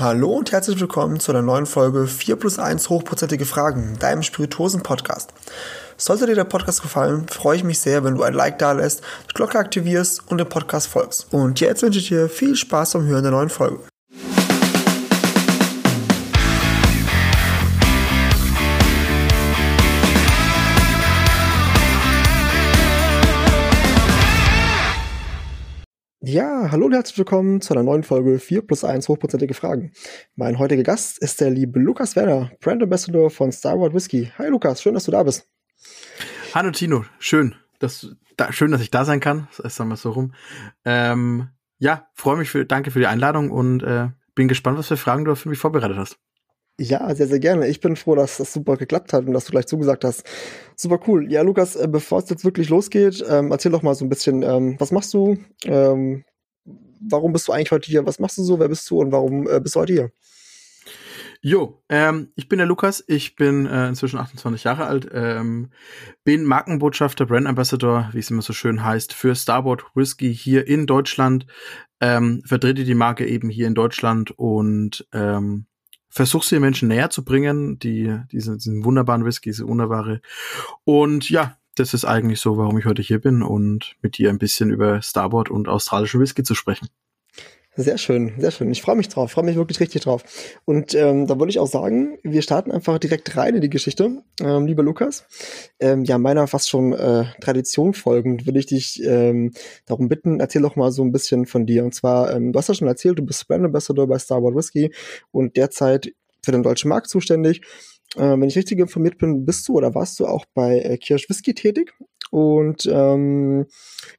Hallo und herzlich willkommen zu einer neuen Folge 4 plus 1 hochprozentige Fragen, deinem Spirituosen-Podcast. Sollte dir der Podcast gefallen, freue ich mich sehr, wenn du ein Like da lässt, die Glocke aktivierst und dem Podcast folgst. Und jetzt wünsche ich dir viel Spaß beim Hören der neuen Folge. Ja, hallo und herzlich willkommen zu einer neuen Folge 4 plus 1 hochprozentige Fragen. Mein heutiger Gast ist der liebe Lukas Werner, Brand Ambassador von Starboard Whisky. Hi Lukas, schön, dass du da bist. Hallo Tino, schön, dass, da, schön, dass ich da sein kann. Das ist mal so rum. Ähm, ja, freue mich für, danke für die Einladung und äh, bin gespannt, was für Fragen du für mich vorbereitet hast. Ja, sehr, sehr gerne. Ich bin froh, dass das super geklappt hat und dass du gleich zugesagt hast. Super cool. Ja, Lukas, äh, bevor es jetzt wirklich losgeht, ähm, erzähl doch mal so ein bisschen, ähm, was machst du? Ähm, warum bist du eigentlich heute hier? Was machst du so? Wer bist du und warum äh, bist du heute hier? Jo, ähm, ich bin der Lukas, ich bin äh, inzwischen 28 Jahre alt, ähm, bin Markenbotschafter, Brand Ambassador, wie es immer so schön heißt, für Starboard Whisky hier in Deutschland, ähm, vertrete die Marke eben hier in Deutschland und ähm, versuche sie den Menschen näher zu bringen, die, diesen, diesen wunderbaren Whisky, diese wunderbare. Und ja, das ist eigentlich so, warum ich heute hier bin und mit dir ein bisschen über Starboard und australischen Whisky zu sprechen. Sehr schön, sehr schön. Ich freue mich drauf, freue mich wirklich richtig drauf. Und ähm, da würde ich auch sagen, wir starten einfach direkt rein in die Geschichte. Ähm, lieber Lukas, ähm, ja, meiner fast schon äh, Tradition folgend, würde ich dich ähm, darum bitten, erzähl doch mal so ein bisschen von dir. Und zwar, ähm, du hast ja schon erzählt, du bist Brand Ambassador bei Starboard Whisky und derzeit für den deutschen Markt zuständig. Äh, wenn ich richtig informiert bin, bist du oder warst du auch bei äh, Kirsch Whisky tätig? Und ähm,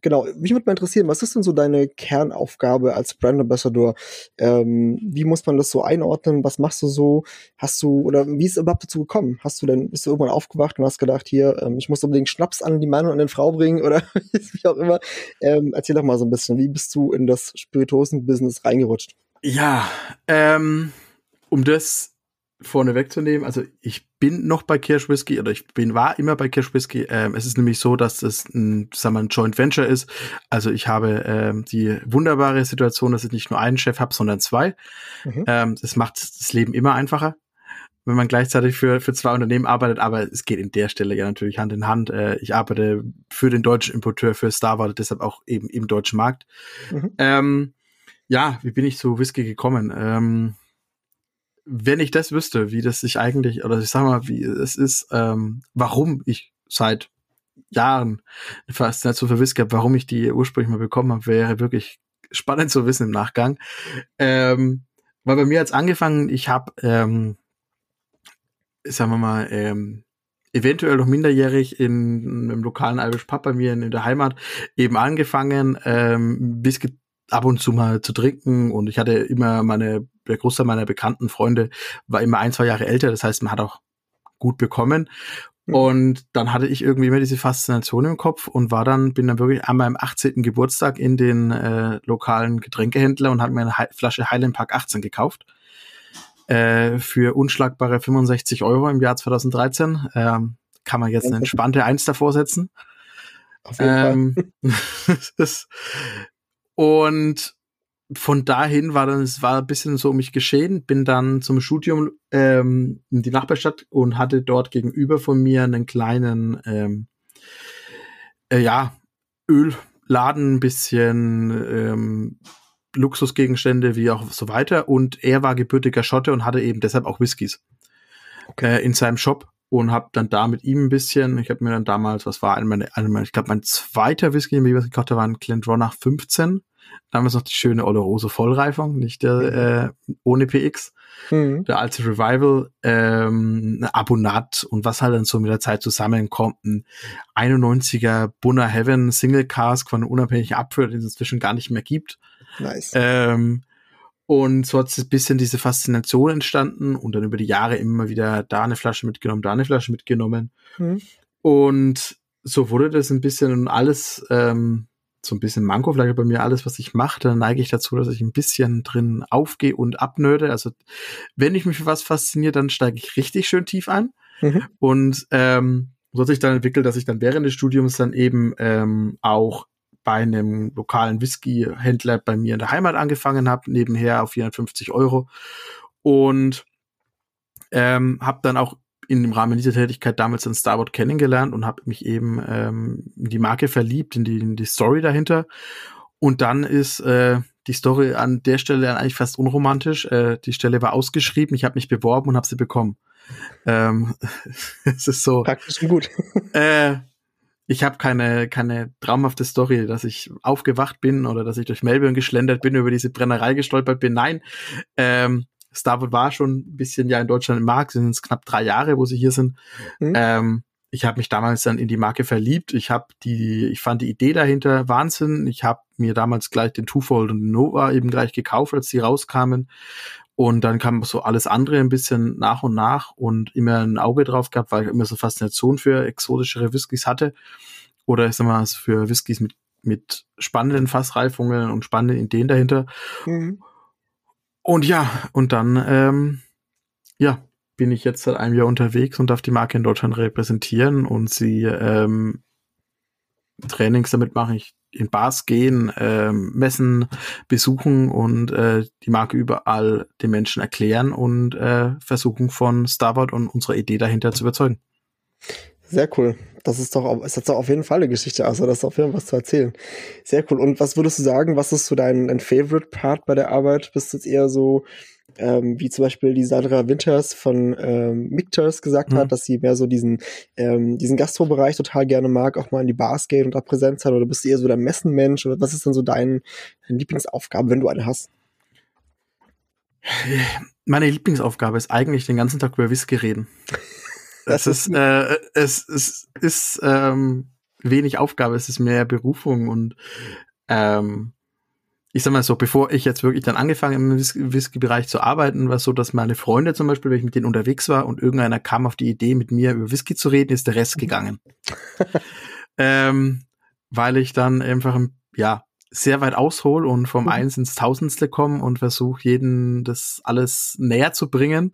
genau, mich würde mal interessieren, was ist denn so deine Kernaufgabe als Brand Ambassador? Ähm, wie muss man das so einordnen? Was machst du so? Hast du, oder wie ist es überhaupt dazu gekommen? Hast du denn, bist du irgendwann aufgewacht und hast gedacht, hier, ähm, ich muss unbedingt Schnaps an die Mann und an den Frau bringen oder wie auch immer? Ähm, erzähl doch mal so ein bisschen, wie bist du in das Spirituosen-Business reingerutscht? Ja, ähm, um das vorne wegzunehmen, also ich bin noch bei Kirsch Whisky oder ich bin war immer bei Kirsch Whisky. Ähm, es ist nämlich so, dass es ein, sagen wir, ein Joint Venture ist. Also ich habe ähm, die wunderbare Situation, dass ich nicht nur einen Chef habe, sondern zwei. Mhm. Ähm, das macht das Leben immer einfacher, wenn man gleichzeitig für für zwei Unternehmen arbeitet. Aber es geht in der Stelle ja natürlich Hand in Hand. Äh, ich arbeite für den deutschen Importeur für Starwater, deshalb auch eben im deutschen Markt. Mhm. Ähm, ja, wie bin ich zu Whisky gekommen? Ähm, wenn ich das wüsste, wie das sich eigentlich, oder ich sag mal, wie es ist, ähm, warum ich seit Jahren eine Faszination für Whisky habe, warum ich die ursprünglich mal bekommen habe, wäre wirklich spannend zu wissen im Nachgang. Ähm, weil bei mir hat's angefangen, ich habe, ähm, sagen wir mal, ähm, eventuell noch minderjährig in einem lokalen Irish Pub bei mir in, in der Heimat eben angefangen, ähm, Whisky ab und zu mal zu trinken und ich hatte immer meine, der Großteil meiner bekannten Freunde war immer ein, zwei Jahre älter, das heißt, man hat auch gut bekommen. Mhm. Und dann hatte ich irgendwie immer diese Faszination im Kopf und war dann, bin dann wirklich an meinem 18. Geburtstag in den äh, lokalen Getränkehändler und habe mir eine He Flasche Highland Park 18 gekauft. Äh, für unschlagbare 65 Euro im Jahr 2013. Ähm, kann man jetzt eine entspannte Eins davor setzen. Auf jeden ähm, Fall. Und von dahin war dann, es war ein bisschen so um mich geschehen, bin dann zum Studium ähm, in die Nachbarstadt und hatte dort gegenüber von mir einen kleinen, ähm, äh, ja, Ölladen, ein bisschen ähm, Luxusgegenstände, wie auch so weiter. Und er war gebürtiger Schotte und hatte eben deshalb auch Whiskys okay. äh, in seinem Shop und habe dann da mit ihm ein bisschen, ich habe mir dann damals, was war eine meine, ich glaube mein zweiter Whisky, den ich gekauft habe, war ein Glendronach 15 damals noch die schöne Oloroso Vollreifung, nicht der mhm. äh, ohne PX. Mhm. Der alte Revival, ähm, Abonat und was halt dann so mit der Zeit zusammenkommt. Ein 91er Bunner Heaven Single Cask von unabhängigen Abführer, den es inzwischen gar nicht mehr gibt. Nice. Ähm, und so hat ein bisschen diese Faszination entstanden und dann über die Jahre immer wieder da eine Flasche mitgenommen, da eine Flasche mitgenommen. Mhm. Und so wurde das ein bisschen alles ähm, so ein bisschen Manko vielleicht bei mir alles, was ich mache, dann neige ich dazu, dass ich ein bisschen drin aufgehe und abnörde. Also wenn ich mich für was fasziniere, dann steige ich richtig schön tief ein. Mhm. Und ähm, so hat sich dann entwickelt, dass ich dann während des Studiums dann eben ähm, auch bei einem lokalen Whisky-Händler bei mir in der Heimat angefangen habe, nebenher auf 450 Euro. Und ähm, habe dann auch in dem Rahmen dieser Tätigkeit damals in Starboard kennengelernt und habe mich eben ähm, in die Marke verliebt, in die, in die Story dahinter. Und dann ist äh, die Story an der Stelle eigentlich fast unromantisch. Äh, die Stelle war ausgeschrieben, ich habe mich beworben und habe sie bekommen. Ähm, es ist so. Praktisch und gut. Äh, ich habe keine, keine traumhafte Story, dass ich aufgewacht bin oder dass ich durch Melbourne geschlendert bin, über diese Brennerei gestolpert bin. Nein, ähm, Starwood war schon ein bisschen ja in Deutschland im Markt, sind es knapp drei Jahre, wo sie hier sind. Mhm. Ähm, ich habe mich damals dann in die Marke verliebt. Ich habe die, ich fand die Idee dahinter Wahnsinn. Ich habe mir damals gleich den Twofold und den Nova eben gleich gekauft, als die rauskamen. Und dann kam so alles andere ein bisschen nach und nach und immer ein Auge drauf gehabt, weil ich immer so Faszination für exotischere Whiskys hatte. Oder ich sag mal, für Whiskys mit, mit spannenden Fassreifungen und spannenden Ideen dahinter. Mhm. Und ja, und dann, ähm, ja, bin ich jetzt seit einem Jahr unterwegs und darf die Marke in Deutschland repräsentieren und sie ähm, Trainings damit mache ich in Bars gehen, ähm, Messen besuchen und äh, die Marke überall den Menschen erklären und äh, versuchen von Starboard und unserer Idee dahinter zu überzeugen. Sehr cool. Das ist doch, ist jetzt doch auf jeden Fall eine Geschichte. Also, das ist auf jeden Fall was zu erzählen. Sehr cool. Und was würdest du sagen, was ist so dein, dein Favorite Part bei der Arbeit? Bist du jetzt eher so, ähm, wie zum Beispiel die Sandra Winters von ähm, Mictors gesagt mhm. hat, dass sie mehr so diesen, ähm, diesen Gastrobereich total gerne mag, auch mal in die Bars gehen und da Präsenz hat? Oder bist du eher so der Messenmensch? Oder was ist denn so dein, deine Lieblingsaufgabe, wenn du eine hast? Meine Lieblingsaufgabe ist eigentlich den ganzen Tag über Whisky reden. Das ist, äh, es, es ist ähm, wenig Aufgabe, es ist mehr Berufung und ähm, ich sag mal so, bevor ich jetzt wirklich dann angefangen im Whisky-Bereich zu arbeiten, war es so, dass meine Freunde zum Beispiel, wenn ich mit denen unterwegs war und irgendeiner kam auf die Idee, mit mir über Whisky zu reden, ist der Rest gegangen. ähm, weil ich dann einfach, ja, sehr weit aushol und vom mhm. Eins ins Tausendstel komme und versuche, jeden das alles näher zu bringen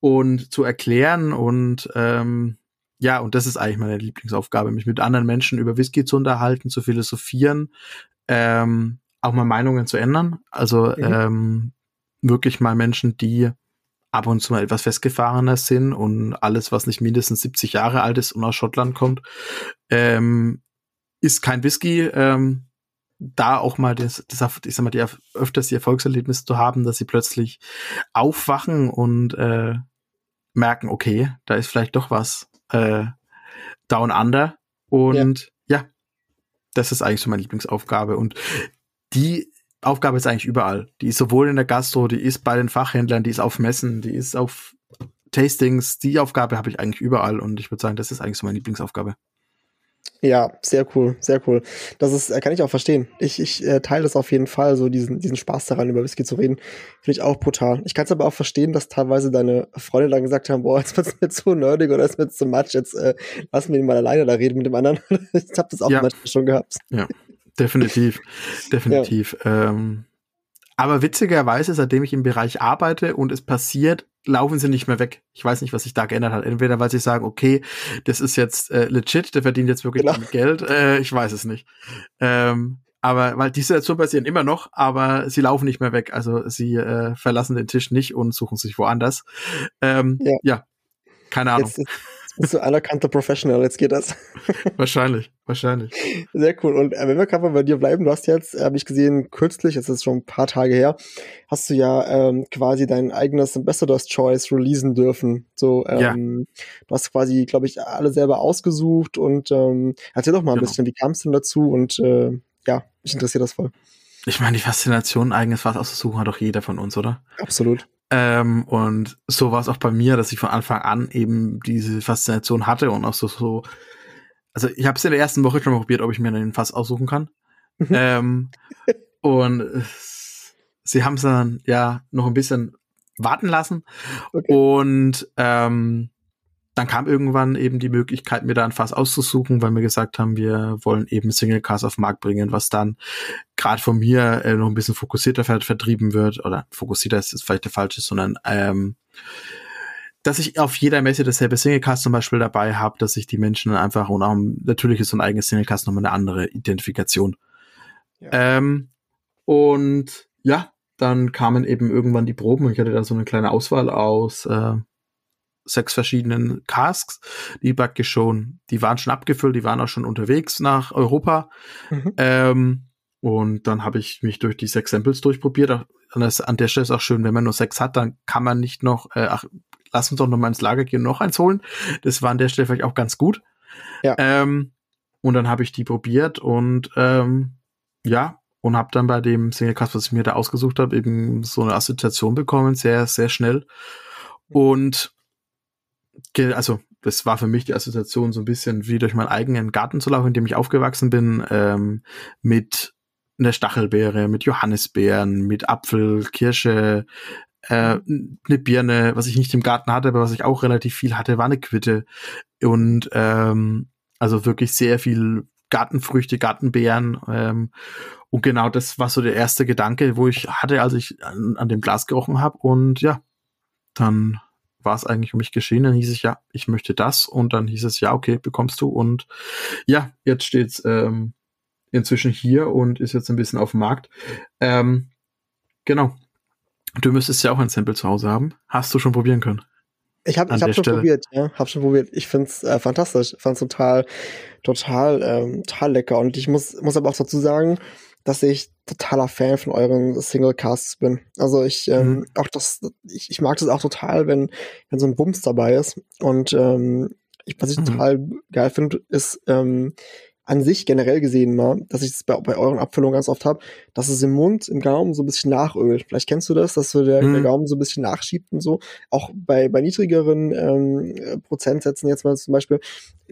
und zu erklären und ähm, ja, und das ist eigentlich meine Lieblingsaufgabe, mich mit anderen Menschen über Whisky zu unterhalten, zu philosophieren, ähm, auch mal Meinungen zu ändern. Also mhm. ähm, wirklich mal Menschen, die ab und zu mal etwas festgefahrener sind und alles, was nicht mindestens 70 Jahre alt ist und aus Schottland kommt, ähm, ist kein Whisky. Ähm, da auch mal das, das ich sag mal, die öfters die Erfolgserlebnis zu haben, dass sie plötzlich aufwachen und äh, merken, okay, da ist vielleicht doch was äh, down under. Und ja. ja, das ist eigentlich so meine Lieblingsaufgabe. Und die Aufgabe ist eigentlich überall. Die ist sowohl in der Gastro, die ist bei den Fachhändlern, die ist auf Messen, die ist auf Tastings. Die Aufgabe habe ich eigentlich überall und ich würde sagen, das ist eigentlich so meine Lieblingsaufgabe. Ja, sehr cool, sehr cool. Das ist, äh, kann ich auch verstehen. Ich, ich äh, teile das auf jeden Fall, so diesen, diesen Spaß daran, über Whisky zu reden. Finde ich auch brutal. Ich kann es aber auch verstehen, dass teilweise deine Freunde dann gesagt haben, boah, jetzt wird's mir zu nerdig oder ist mir zu much, jetzt äh, lassen wir ihn mal alleine da reden mit dem anderen. ich habe das auch ja. manchmal schon gehabt. Ja, definitiv, definitiv. Ja. Ähm, aber witzigerweise, seitdem ich im Bereich arbeite und es passiert, laufen sie nicht mehr weg. Ich weiß nicht, was sich da geändert hat. Entweder weil sie sagen, okay, das ist jetzt äh, legit, der verdient jetzt wirklich genau. Geld. Äh, ich weiß es nicht. Ähm, aber weil die Situationen passieren immer noch, aber sie laufen nicht mehr weg. Also sie äh, verlassen den Tisch nicht und suchen sich woanders. Ähm, ja. ja. keine Ahnung. Jetzt, bist du anerkannter Professional, jetzt geht das. wahrscheinlich, wahrscheinlich. Sehr cool. Und äh, wenn wir gerade bei dir bleiben, du hast jetzt, äh, habe ich gesehen, kürzlich, das ist schon ein paar Tage her, hast du ja ähm, quasi dein eigenes Ambassador's Choice releasen dürfen. So, ähm, ja. du hast quasi, glaube ich, alle selber ausgesucht und ähm, erzähl doch mal ein genau. bisschen, wie kam es denn dazu? Und äh, ja, mich interessiert das voll. Ich meine, die Faszination, eigenes Fass auszusuchen, hat doch jeder von uns, oder? Absolut. Ähm, und so war es auch bei mir, dass ich von Anfang an eben diese Faszination hatte und auch so, so also ich habe es in der ersten Woche schon mal probiert, ob ich mir einen Fass aussuchen kann. Mhm. ähm, und äh, sie haben es dann ja noch ein bisschen warten lassen. Okay. Und ähm, dann kam irgendwann eben die Möglichkeit, mir da ein Fass auszusuchen, weil wir gesagt haben, wir wollen eben Single Cars auf den Markt bringen, was dann gerade von mir äh, noch ein bisschen fokussierter vertrieben wird, oder fokussierter ist, ist vielleicht der falsche, sondern ähm, dass ich auf jeder Messe dasselbe Singlecast zum Beispiel dabei habe, dass ich die Menschen einfach und auch natürlich ist so ein eigenes Singlecast nochmal eine andere Identifikation. Ja. Ähm, und ja, dann kamen eben irgendwann die Proben. Ich hatte da so eine kleine Auswahl aus äh, sechs verschiedenen Casks, die praktisch schon, die waren schon abgefüllt, die waren auch schon unterwegs nach Europa. Mhm. Ähm, und dann habe ich mich durch die sechs Samples durchprobiert. An der Stelle ist auch schön, wenn man nur sechs hat, dann kann man nicht noch, äh, ach, lass uns doch noch mal ins Lager gehen und noch eins holen. Das war an der Stelle vielleicht auch ganz gut. Ja. Ähm, und dann habe ich die probiert und ähm, ja, und habe dann bei dem Single Cast, was ich mir da ausgesucht habe, eben so eine Assoziation bekommen, sehr, sehr schnell. Und also das war für mich die Assoziation so ein bisschen wie durch meinen eigenen Garten zu laufen, in dem ich aufgewachsen bin, ähm, mit einer Stachelbeere, mit Johannisbeeren, mit Apfel, Kirsche, äh, eine Birne, was ich nicht im Garten hatte, aber was ich auch relativ viel hatte, war eine Quitte. Und ähm, also wirklich sehr viel Gartenfrüchte, Gartenbeeren. Ähm, und genau das war so der erste Gedanke, wo ich hatte, als ich an, an dem Glas gerochen habe. Und ja, dann war es eigentlich um mich geschehen. Dann hieß es ja, ich möchte das. Und dann hieß es ja, okay, bekommst du. Und ja, jetzt steht's ähm, inzwischen hier und ist jetzt ein bisschen auf dem Markt. Ähm, genau. Du müsstest ja auch ein Sample zu Hause haben. Hast du schon probieren können? Ich habe ich hab schon Stelle. probiert, ja, hab schon probiert. Ich find's äh, fantastisch, fand's total, total, ähm, total lecker. Und ich muss, muss aber auch dazu sagen, dass ich totaler Fan von euren Single Casts bin. Also ich ähm, mhm. auch das, ich, ich mag das auch total, wenn wenn so ein Bums dabei ist. Und ähm, ich, was ich mhm. total geil finde, ist ähm, an sich generell gesehen mal, dass ich das bei, bei euren Abfüllungen ganz oft habe, dass es im Mund, im Gaumen so ein bisschen nachölt. Vielleicht kennst du das, dass so der, mhm. der Gaumen so ein bisschen nachschiebt und so. Auch bei, bei niedrigeren ähm, Prozentsätzen jetzt mal zum Beispiel,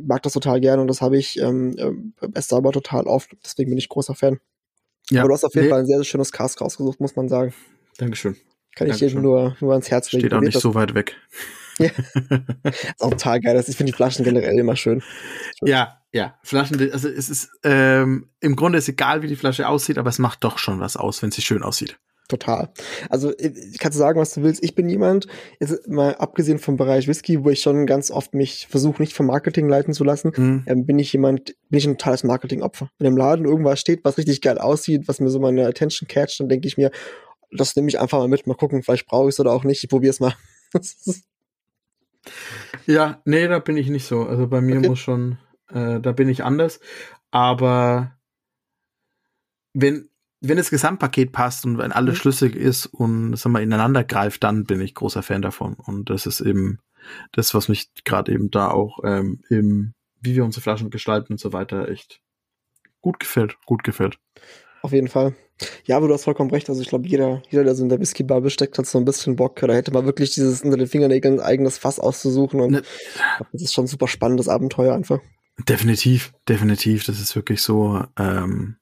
mag das total gerne und das habe ich ähm, äh, bei Starbar total oft. Deswegen bin ich großer Fan. Ja. Aber du hast auf jeden nee. Fall ein sehr, sehr schönes Cast rausgesucht, muss man sagen. Dankeschön. Kann ich dir nur, nur ans Herz legen. Steht auch nicht so weit weg. Ja. ist auch total geil. Ich finde die Flaschen generell immer schön. Ja, ja. Flaschen, also es ist, ähm, im Grunde ist egal, wie die Flasche aussieht, aber es macht doch schon was aus, wenn sie schön aussieht. Total. Also ich kann sagen, was du willst. Ich bin jemand, jetzt mal abgesehen vom Bereich Whisky, wo ich schon ganz oft mich versuche, nicht vom Marketing leiten zu lassen, mhm. ähm, bin ich jemand, bin ich ein totales Marketingopfer. Wenn im Laden irgendwas steht, was richtig geil aussieht, was mir so meine Attention catcht, dann denke ich mir, das nehme ich einfach mal mit, mal gucken, vielleicht brauche ich es oder auch nicht. Ich probiere es mal. ja, nee, da bin ich nicht so. Also bei mir okay. muss schon, äh, da bin ich anders. Aber wenn, wenn das Gesamtpaket passt und wenn alles mhm. schlüssig ist und sag mal ineinander greift, dann bin ich großer Fan davon. Und das ist eben das, was mich gerade eben da auch ähm, im, wie wir unsere Flaschen gestalten und so weiter, echt gut gefällt, gut gefällt. Auf jeden Fall. Ja, aber du hast vollkommen recht. Also ich glaube, jeder, jeder, der so in der Whisky-Bar steckt, hat so ein bisschen Bock. Da hätte man wirklich dieses unter den Fingernägeln eigenes Fass auszusuchen. Und ne. das ist schon ein super spannendes Abenteuer einfach. Definitiv, definitiv. Das ist wirklich so. Ähm,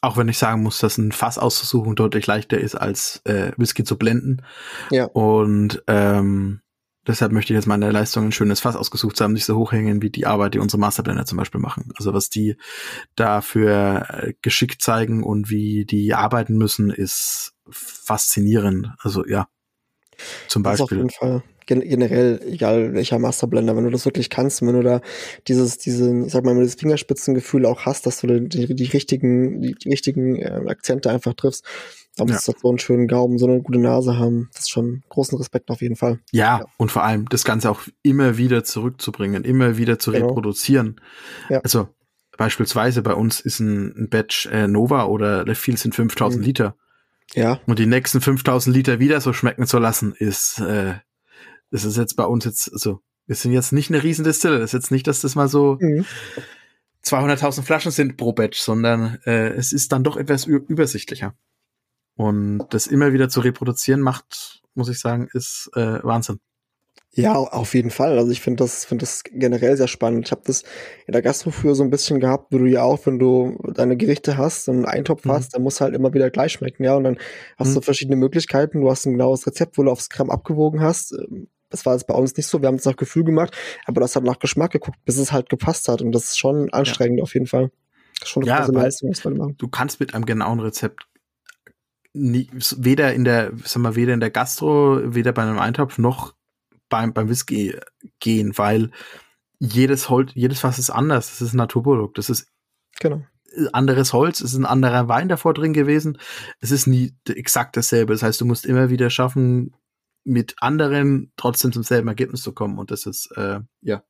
auch wenn ich sagen muss, dass ein Fass auszusuchen deutlich leichter ist, als äh, Whisky zu blenden. Ja. Und ähm, deshalb möchte ich jetzt meine Leistung ein schönes Fass ausgesucht haben, nicht so hochhängen wie die Arbeit, die unsere Masterblender zum Beispiel machen. Also was die dafür äh, geschickt zeigen und wie die arbeiten müssen, ist faszinierend. Also ja, zum Beispiel. Das auf jeden Fall generell, egal welcher Masterblender, wenn du das wirklich kannst, wenn du da dieses, diese, ich sag mal, dieses Fingerspitzengefühl auch hast, dass du die, die richtigen, die, die richtigen äh, Akzente einfach triffst, dann ja. musst du so einen schönen Gaumen, so eine gute Nase haben. Das ist schon großen Respekt auf jeden Fall. Ja, ja, und vor allem das Ganze auch immer wieder zurückzubringen, immer wieder zu genau. reproduzieren. Ja. Also beispielsweise bei uns ist ein, ein Batch äh, Nova oder Left sind 5000 mhm. Liter. Ja. Und die nächsten 5000 Liter wieder so schmecken zu lassen, ist äh, das ist jetzt bei uns jetzt, also wir sind jetzt nicht eine riesen Distille. Das ist jetzt nicht, dass das mal so mhm. 200.000 Flaschen sind pro Batch, sondern äh, es ist dann doch etwas übersichtlicher. Und das immer wieder zu reproduzieren macht, muss ich sagen, ist äh, Wahnsinn. Ja, auf jeden Fall. Also ich finde das, finde das generell sehr spannend. Ich habe das in der Gastro früher so ein bisschen gehabt, wo du ja auch, wenn du deine Gerichte hast und einen Eintopf mhm. hast, dann muss halt immer wieder gleich schmecken, ja. Und dann hast mhm. du verschiedene Möglichkeiten. Du hast ein genaues Rezept, wo du aufs Gramm abgewogen hast. Das war jetzt bei uns nicht so. Wir haben es nach Gefühl gemacht, aber das hat nach Geschmack geguckt, bis es halt gepasst hat. Und das ist schon anstrengend ja. auf jeden Fall. Schon eine ja, große Leistung, was man machen. Du kannst mit einem genauen Rezept nie, weder in der, sag mal, weder in der Gastro, weder bei einem Eintopf noch beim, beim Whisky gehen, weil jedes Holz, jedes Fass ist anders. Das ist ein Naturprodukt. Das ist genau. anderes Holz, es ist ein anderer Wein davor drin gewesen. Es ist nie exakt dasselbe. Das heißt, du musst immer wieder schaffen, mit anderen trotzdem zum selben Ergebnis zu kommen. Und das ist, äh, ja,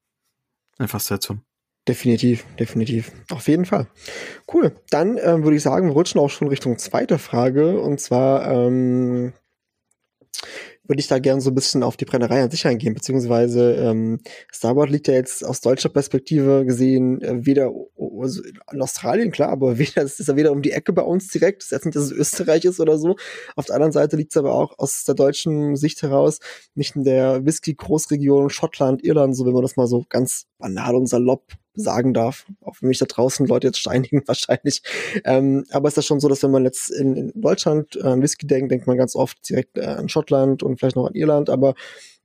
eine Faszination. Definitiv, definitiv. Auf jeden Fall. Cool. Dann ähm, würde ich sagen, wir rutschen auch schon Richtung zweite Frage. Und zwar, ähm, würde ich da gerne so ein bisschen auf die Brennerei an sich eingehen, beziehungsweise ähm, Starboard liegt ja jetzt aus deutscher Perspektive gesehen äh, weder also in Australien, klar, aber weder es ist ja weder um die Ecke bei uns direkt, das ist jetzt nicht, dass es Österreich ist oder so. Auf der anderen Seite liegt es aber auch aus der deutschen Sicht heraus nicht in der Whisky-Großregion Schottland, Irland, so wenn man das mal so ganz banal und salopp sagen darf, auch wenn mich da draußen Leute jetzt steinigen wahrscheinlich. Ähm, aber ist ja schon so, dass wenn man jetzt in, in Deutschland äh, an Whisky denkt, denkt man ganz oft direkt äh, an Schottland und vielleicht noch an Irland, aber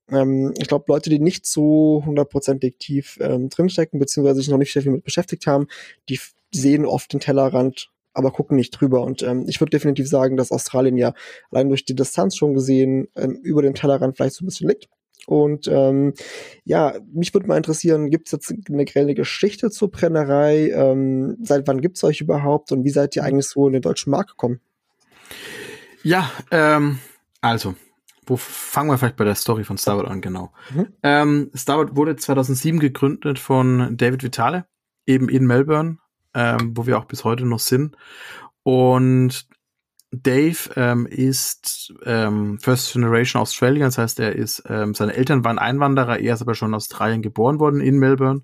ähm, ich glaube, Leute, die nicht so hundertprozentig tief ähm, drinstecken, beziehungsweise sich noch nicht sehr viel mit beschäftigt haben, die sehen oft den Tellerrand aber gucken nicht drüber. Und ähm, ich würde definitiv sagen, dass Australien ja allein durch die Distanz schon gesehen ähm, über dem Tellerrand vielleicht so ein bisschen liegt. Und ähm, ja, mich würde mal interessieren, gibt es jetzt eine grelle Geschichte zur Brennerei? Ähm, seit wann gibt es euch überhaupt und wie seid ihr eigentlich so in den deutschen Markt gekommen? Ja, ähm, also, wo fangen wir vielleicht bei der Story von Starboard an, genau. Mhm. Ähm, Starboard wurde 2007 gegründet von David Vitale, eben in Melbourne, ähm, wo wir auch bis heute noch sind. Und Dave ähm, ist ähm, First Generation Australian, das heißt, er ist, ähm, seine Eltern waren Einwanderer, er ist aber schon in Australien geboren worden in Melbourne.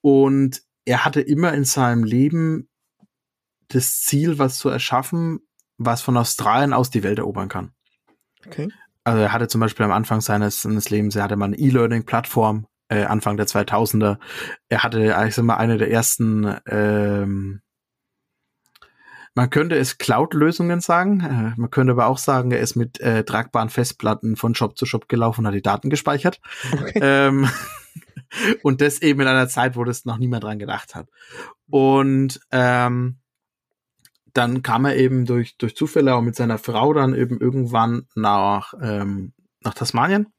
Und er hatte immer in seinem Leben das Ziel, was zu erschaffen, was von Australien aus die Welt erobern kann. Okay. Also er hatte zum Beispiel am Anfang seines, seines Lebens, er hatte mal eine E-Learning-Plattform, äh, Anfang der 2000er. Er hatte, ich sag mal, eine der ersten ähm, man könnte es Cloud-Lösungen sagen. Äh, man könnte aber auch sagen, er ist mit äh, tragbaren Festplatten von Shop zu Shop gelaufen und hat die Daten gespeichert. Okay. Ähm, und das eben in einer Zeit, wo das noch niemand dran gedacht hat. Und ähm, dann kam er eben durch, durch Zufälle auch mit seiner Frau dann eben irgendwann nach, ähm, nach Tasmanien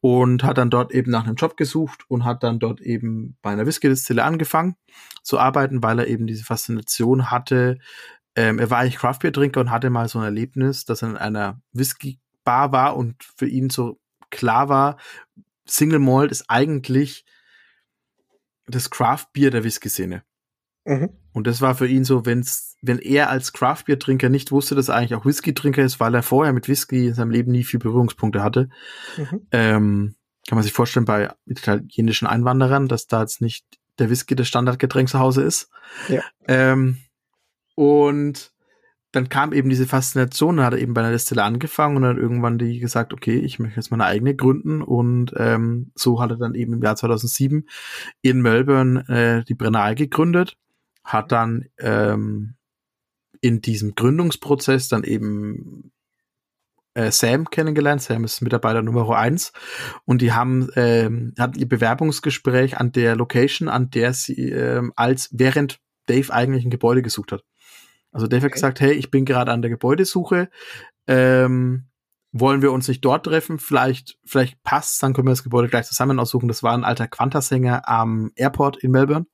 und hat dann dort eben nach einem Job gesucht und hat dann dort eben bei einer Whisky-Distille angefangen zu arbeiten, weil er eben diese Faszination hatte, ähm, er war eigentlich Craftbeer-Trinker und hatte mal so ein Erlebnis, dass er in einer Whisky-Bar war und für ihn so klar war, Single Malt ist eigentlich das Craft-Bier der Whisky-Szene. Mhm. Und das war für ihn so, wenn's, wenn er als Craft-Bier-Trinker nicht wusste, dass er eigentlich auch Whisky-Trinker ist, weil er vorher mit Whisky in seinem Leben nie viel Berührungspunkte hatte. Mhm. Ähm, kann man sich vorstellen, bei italienischen Einwanderern, dass da jetzt nicht der Whisky das Standardgetränk zu Hause ist. Ja. Ähm, und dann kam eben diese Faszination, dann hat er eben bei einer Destille angefangen und dann irgendwann die gesagt, okay, ich möchte jetzt meine eigene gründen und ähm, so hat er dann eben im Jahr 2007 in Melbourne äh, die Brennerei gegründet, hat dann ähm, in diesem Gründungsprozess dann eben äh, Sam kennengelernt. Sam ist Mitarbeiter Nummer eins und die haben ähm, hatten ihr Bewerbungsgespräch an der Location, an der sie ähm, als während Dave eigentlich ein Gebäude gesucht hat. Also Dave okay. hat gesagt, hey, ich bin gerade an der Gebäudesuche. Ähm, wollen wir uns nicht dort treffen? Vielleicht, vielleicht passt, dann können wir das Gebäude gleich zusammen aussuchen. Das war ein alter Quantasänger am Airport in Melbourne.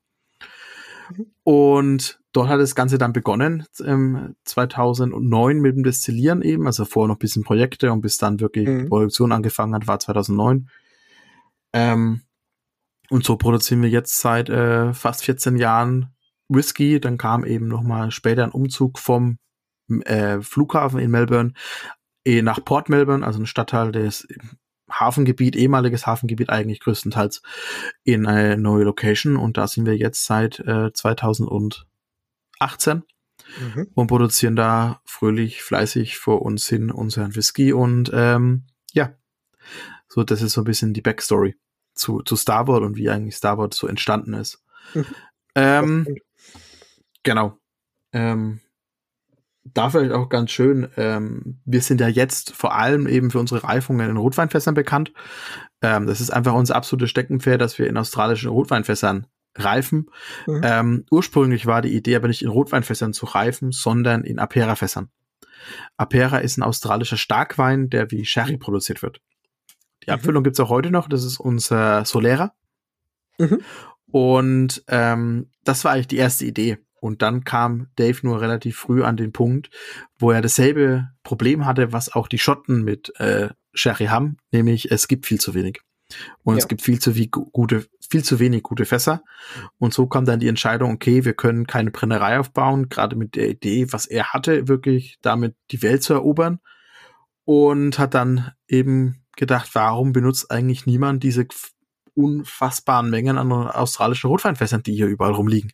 Mhm. Und dort hat das Ganze dann begonnen, ähm, 2009 mit dem Destillieren eben, also vorher noch ein bisschen Projekte und bis dann wirklich mhm. Produktion angefangen hat, war 2009. Ähm, und so produzieren wir jetzt seit äh, fast 14 Jahren Whisky. Dann kam eben noch mal später ein Umzug vom äh, Flughafen in Melbourne eh nach Port Melbourne, also ein Stadtteil des Hafengebiet, ehemaliges Hafengebiet eigentlich größtenteils in eine neue Location und da sind wir jetzt seit äh, 2018 mhm. und produzieren da fröhlich, fleißig vor uns hin unseren Whisky und ähm, ja, so das ist so ein bisschen die Backstory zu, zu Starboard und wie eigentlich Starboard so entstanden ist. Mhm. Ähm, Genau. Ähm, da vielleicht auch ganz schön, ähm, wir sind ja jetzt vor allem eben für unsere Reifungen in Rotweinfässern bekannt. Ähm, das ist einfach unser absolutes Steckenpferd, dass wir in australischen Rotweinfässern reifen. Mhm. Ähm, ursprünglich war die Idee aber nicht in Rotweinfässern zu reifen, sondern in Apera-Fässern. Apera ist ein australischer Starkwein, der wie Sherry produziert wird. Die mhm. Abfüllung mhm. gibt's auch heute noch, das ist unser Solera. Mhm. Und ähm, das war eigentlich die erste Idee. Und dann kam Dave nur relativ früh an den Punkt, wo er dasselbe Problem hatte, was auch die Schotten mit äh, Sherry haben, nämlich es gibt viel zu wenig. Und ja. es gibt viel zu wie gute, viel zu wenig gute Fässer. Und so kam dann die Entscheidung, okay, wir können keine Brennerei aufbauen, gerade mit der Idee, was er hatte, wirklich damit die Welt zu erobern. Und hat dann eben gedacht, warum benutzt eigentlich niemand diese unfassbaren Mengen an australischen Rotweinfässern, die hier überall rumliegen?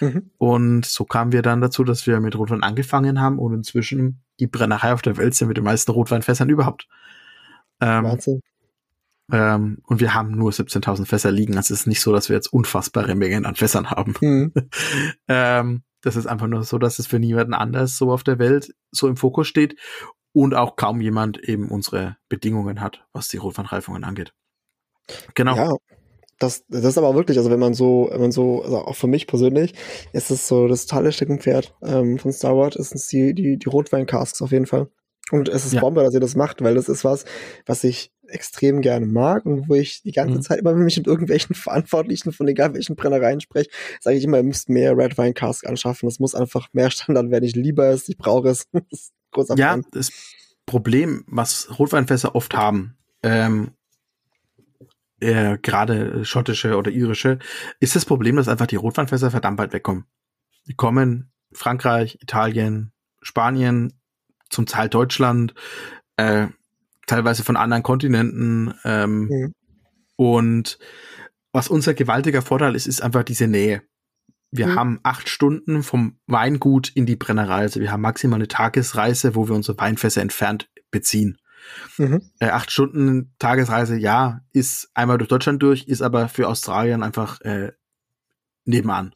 Mhm. Und so kamen wir dann dazu, dass wir mit Rotwein angefangen haben und inzwischen die Brennerei auf der Welt sind mit den meisten Rotweinfässern überhaupt. Ähm, Wahnsinn. Ähm, und wir haben nur 17.000 Fässer liegen. Also es ist nicht so, dass wir jetzt unfassbare Mengen an Fässern haben. Mhm. ähm, das ist einfach nur so, dass es für niemanden anders so auf der Welt so im Fokus steht und auch kaum jemand eben unsere Bedingungen hat, was die Rotweinreifungen angeht. Genau. Ja, das, das ist aber wirklich, also wenn man so, wenn man so, also auch für mich persönlich, ist es so das totale Steckenpferd ähm, von Star Wars, ist es die, die, die Rotwein-Casks auf jeden Fall. Und es ist ja. Bombe, dass ihr das macht, weil das ist was, was ich extrem gerne mag und wo ich die ganze mhm. Zeit immer, wenn ich mit irgendwelchen Verantwortlichen von egal welchen Brennereien spreche, sage ich immer, ihr müsst mehr Red Wine Cask anschaffen. Das muss einfach mehr Standard werden. Ich liebe es, ich brauche es. das ja, das Problem, was Rotweinfässer oft haben, ähm, äh, gerade schottische oder irische, ist das Problem, dass einfach die Rotweinfässer verdammt weit wegkommen. Die kommen Frankreich, Italien, Spanien, zum Teil Deutschland, äh, teilweise von anderen Kontinenten. Ähm, mhm. Und was unser gewaltiger Vorteil ist, ist einfach diese Nähe. Wir mhm. haben acht Stunden vom Weingut in die Brennerei. Also wir haben maximal eine Tagesreise, wo wir unsere Weinfässer entfernt beziehen. Mhm. Äh, acht Stunden Tagesreise, ja, ist einmal durch Deutschland durch, ist aber für Australien einfach äh, nebenan.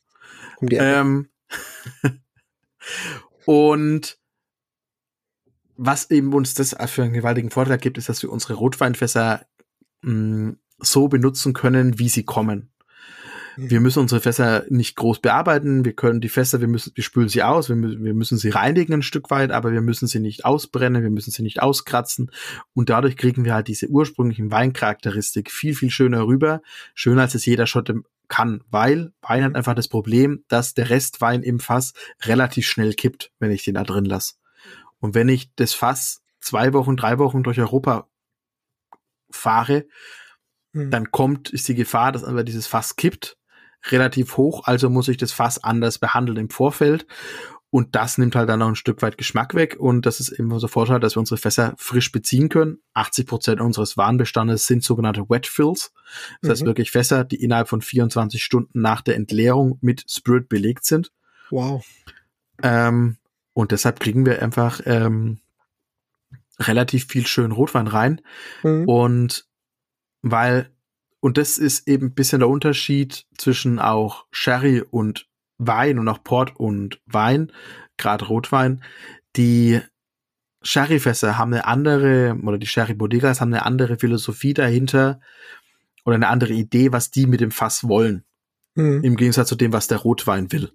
Ähm, und was eben uns das für einen gewaltigen Vorteil gibt, ist, dass wir unsere Rotweinfässer mh, mm, so benutzen können, wie sie kommen. Mhm. Wir müssen unsere Fässer nicht groß bearbeiten. Wir können die Fässer, wir müssen, wir spülen sie aus, wir müssen, wir müssen sie reinigen ein Stück weit, aber wir müssen sie nicht ausbrennen, wir müssen sie nicht auskratzen. Und dadurch kriegen wir halt diese ursprünglichen Weincharakteristik viel, viel schöner rüber. Schöner als es jeder Schotte kann, weil Wein hat einfach das Problem, dass der Restwein im Fass relativ schnell kippt, wenn ich den da drin lasse. Und wenn ich das Fass zwei Wochen, drei Wochen durch Europa fahre, hm. dann kommt, ist die Gefahr, dass aber dieses Fass kippt, relativ hoch. Also muss ich das Fass anders behandeln im Vorfeld. Und das nimmt halt dann noch ein Stück weit Geschmack weg. Und das ist eben unser Vorteil, dass wir unsere Fässer frisch beziehen können. 80 Prozent unseres Warenbestandes sind sogenannte Wet Fills. Das mhm. heißt wirklich Fässer, die innerhalb von 24 Stunden nach der Entleerung mit Spirit belegt sind. Wow. Ähm, und deshalb kriegen wir einfach ähm, relativ viel schön Rotwein rein. Mhm. Und weil, und das ist eben ein bisschen der Unterschied zwischen auch Sherry und Wein und auch Port und Wein, gerade Rotwein. Die Sherryfässer haben eine andere, oder die Sherry Bodegas haben eine andere Philosophie dahinter oder eine andere Idee, was die mit dem Fass wollen. Mhm. Im Gegensatz zu dem, was der Rotwein will.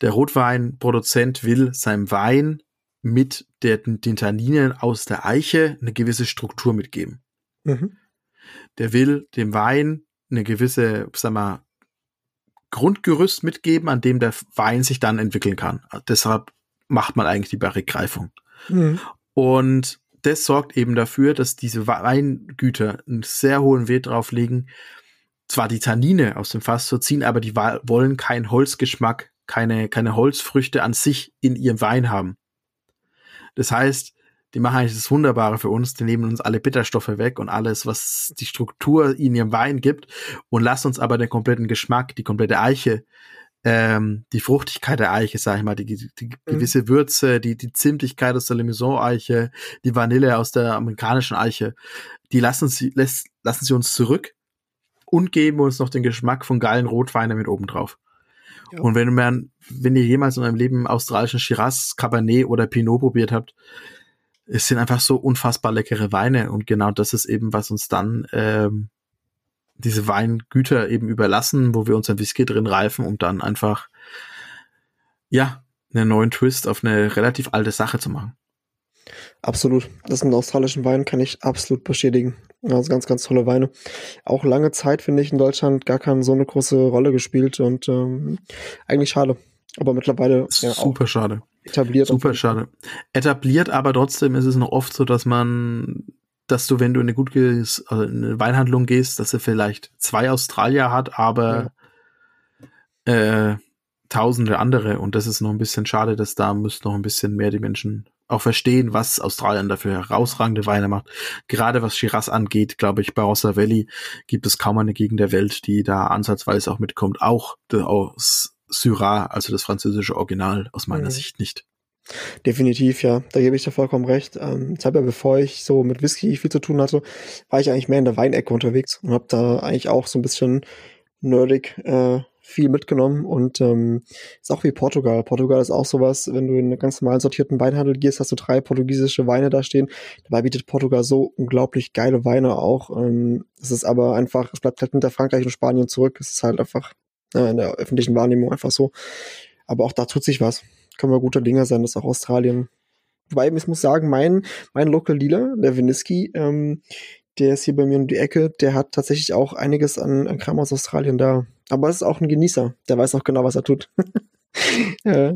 Der Rotweinproduzent will seinem Wein mit der, den Tanninen aus der Eiche eine gewisse Struktur mitgeben. Mhm. Der will dem Wein eine gewisse, sag mal, Grundgerüst mitgeben, an dem der Wein sich dann entwickeln kann. Deshalb macht man eigentlich die Barrikreifung. Mhm. Und das sorgt eben dafür, dass diese Weingüter einen sehr hohen Wert drauf legen, zwar die Tannine aus dem Fass zu ziehen, aber die wollen keinen Holzgeschmack keine, keine Holzfrüchte an sich in ihrem Wein haben. Das heißt, die machen eigentlich das Wunderbare für uns, die nehmen uns alle Bitterstoffe weg und alles, was die Struktur in ihrem Wein gibt und lassen uns aber den kompletten Geschmack, die komplette Eiche, ähm, die Fruchtigkeit der Eiche, sag ich mal, die, die, die mhm. gewisse Würze, die, die Zimtigkeit aus der Limousin-Eiche, die Vanille aus der amerikanischen Eiche, die lassen sie, lässt, lassen sie uns zurück und geben uns noch den Geschmack von geilen Rotweinen mit oben drauf. Und wenn man, wenn ihr jemals in eurem Leben australischen Shiraz, Cabernet oder Pinot probiert habt, es sind einfach so unfassbar leckere Weine und genau das ist eben, was uns dann ähm, diese Weingüter eben überlassen, wo wir unseren Whisky drin reifen, um dann einfach ja einen neuen Twist auf eine relativ alte Sache zu machen. Absolut. Das sind australischen Wein, kann ich absolut bestätigen. Also ganz, ganz tolle Weine. Auch lange Zeit, finde ich, in Deutschland gar keine so eine große Rolle gespielt und ähm, eigentlich schade. Aber mittlerweile ja, super schade. Etabliert. Super schade. Etabliert, aber trotzdem ist es noch oft so, dass man, dass du, wenn du in eine gute also in eine Weinhandlung gehst, dass er vielleicht zwei Australier hat, aber ja. äh, tausende andere. Und das ist noch ein bisschen schade, dass da müssten noch ein bisschen mehr die Menschen auch verstehen, was Australien dafür herausragende Weine macht. Gerade was Shiraz angeht, glaube ich, bei Rossa Valley gibt es kaum eine Gegend der Welt, die da ansatzweise auch mitkommt. Auch aus Syrah, also das französische Original, aus meiner mhm. Sicht nicht. Definitiv, ja. Da gebe ich dir vollkommen recht. Ähm, ich habe ja, bevor ich so mit Whisky viel zu tun hatte, war ich eigentlich mehr in der Weinecke unterwegs und habe da eigentlich auch so ein bisschen nerdig äh, viel mitgenommen und ähm, ist auch wie Portugal. Portugal ist auch sowas, wenn du in einen ganz normalen sortierten Weinhandel gehst, hast du drei portugiesische Weine da stehen. Dabei bietet Portugal so unglaublich geile Weine auch. Ähm, es ist aber einfach, es bleibt halt hinter Frankreich und Spanien zurück. Es ist halt einfach in der öffentlichen Wahrnehmung einfach so. Aber auch da tut sich was. Können wir guter Dinge sein, dass auch Australien. Wobei, ich muss sagen, mein, mein Local Dealer, der Viniski, ähm, der ist hier bei mir um die Ecke, der hat tatsächlich auch einiges an, an Kram aus Australien da. Aber es ist auch ein Genießer. Der weiß auch genau, was er tut. ja.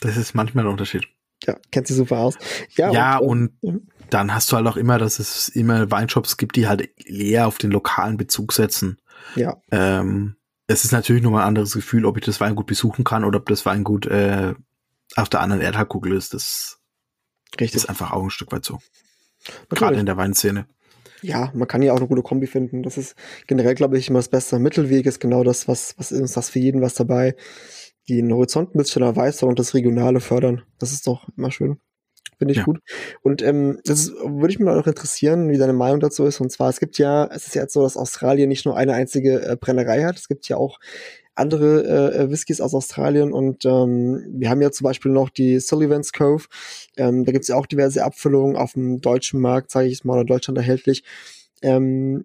Das ist manchmal ein Unterschied. Ja, kennt sich super aus. Ja, ja und, und ja. dann hast du halt auch immer, dass es immer Weinshops gibt, die halt eher auf den lokalen Bezug setzen. Ja. Ähm, es ist natürlich nochmal ein anderes Gefühl, ob ich das Weingut besuchen kann oder ob das Weingut äh, auf der anderen Erdhalbkugel ist. Das Richtig. ist einfach auch ein Stück weit so. Gerade in der Weinszene. Ja, man kann ja auch eine gute Kombi finden. Das ist generell, glaube ich, immer das beste Mittelweg, ist genau das, was, was ist das für jeden was dabei. Den Horizont ein bisschen erweitern und das Regionale fördern. Das ist doch immer schön. Finde ich ja. gut. Und ähm, das würde ich mir noch interessieren, wie deine Meinung dazu ist. Und zwar, es gibt ja, es ist ja jetzt so, dass Australien nicht nur eine einzige äh, Brennerei hat. Es gibt ja auch andere äh, äh, Whiskys aus Australien und ähm, wir haben ja zum Beispiel noch die Sullivan's Cove. Ähm, da gibt es ja auch diverse Abfüllungen auf dem deutschen Markt, sage ich es mal, oder Deutschland erhältlich. Ähm,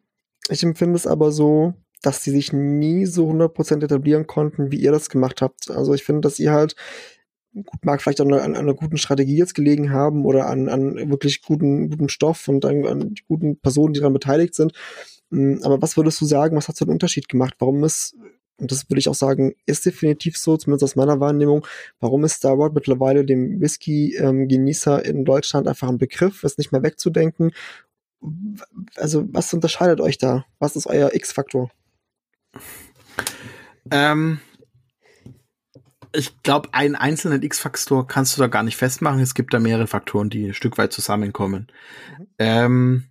ich empfinde es aber so, dass die sich nie so 100% etablieren konnten, wie ihr das gemacht habt. Also ich finde, dass ihr halt mag vielleicht an, an, einer guten Strategie jetzt gelegen haben oder an, an wirklich guten, guten Stoff und an, an guten Personen, die daran beteiligt sind. Mm, aber was würdest du sagen, was hat so einen Unterschied gemacht? Warum ist und das würde ich auch sagen, ist definitiv so, zumindest aus meiner Wahrnehmung, warum ist Starboard mittlerweile dem Whisky-Genießer in Deutschland einfach ein Begriff, ist nicht mehr wegzudenken. Also, was unterscheidet euch da? Was ist euer X-Faktor? Ähm, ich glaube, einen einzelnen X-Faktor kannst du da gar nicht festmachen. Es gibt da mehrere Faktoren, die ein Stück weit zusammenkommen. Mhm. Ähm,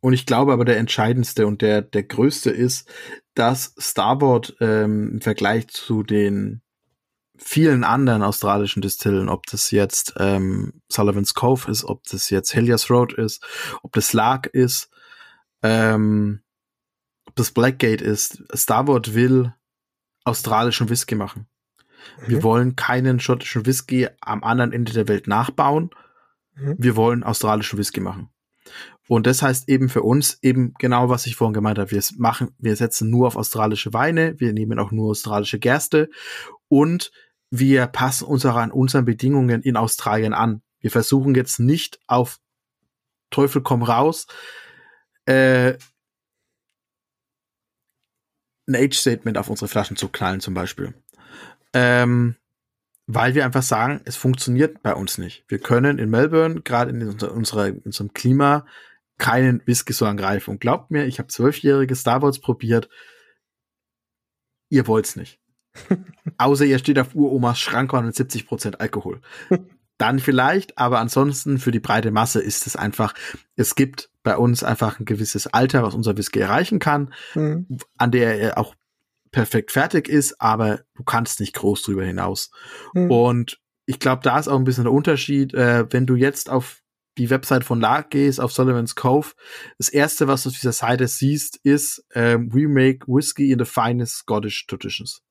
und ich glaube aber der entscheidendste und der, der größte ist, dass Starboard ähm, im Vergleich zu den vielen anderen australischen Distillen, ob das jetzt ähm, Sullivan's Cove ist, ob das jetzt Helios Road ist, ob das Lark ist, ähm, ob das Blackgate ist, Starboard will australischen Whisky machen. Mhm. Wir wollen keinen schottischen Whisky am anderen Ende der Welt nachbauen. Mhm. Wir wollen australischen Whisky machen. Und das heißt eben für uns eben genau, was ich vorhin gemeint habe. Wir machen, wir setzen nur auf australische Weine, wir nehmen auch nur australische Gerste und wir passen uns auch an unseren Bedingungen in Australien an. Wir versuchen jetzt nicht auf Teufel komm raus, äh, ein Age-Statement auf unsere Flaschen zu knallen zum Beispiel. Ähm, weil wir einfach sagen, es funktioniert bei uns nicht. Wir können in Melbourne, gerade in unserer, in unserem Klima, keinen Whisky so angreifen. Und glaubt mir, ich habe zwölfjährige Starbucks probiert. Ihr wollt's nicht. Außer ihr steht auf Uromas Schrankwand mit 70% Alkohol. Dann vielleicht, aber ansonsten für die breite Masse ist es einfach, es gibt bei uns einfach ein gewisses Alter, was unser Whisky erreichen kann, mhm. an der er auch perfekt fertig ist, aber du kannst nicht groß drüber hinaus. Mhm. Und ich glaube, da ist auch ein bisschen der Unterschied, äh, wenn du jetzt auf die Website von Lark gehst, auf Sullivan's Cove, das erste, was du auf dieser Seite siehst, ist ähm, We make whiskey in the finest Scottish traditions.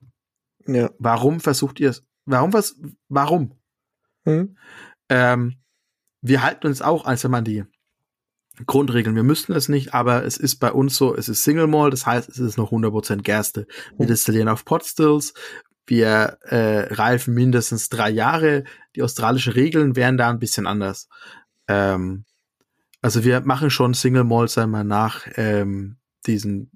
Ja. Warum versucht ihr es? Warum was? Warum? Hm? Ähm, wir halten uns auch, als wenn man die Grundregeln. Wir müssten es nicht, aber es ist bei uns so, es ist Single Malt, das heißt, es ist noch 100% Gerste. Wir destillieren auf Potstills, wir äh, reifen mindestens drei Jahre. Die australische Regeln wären da ein bisschen anders. Ähm, also wir machen schon Single Malt, sagen wir nach ähm, diesen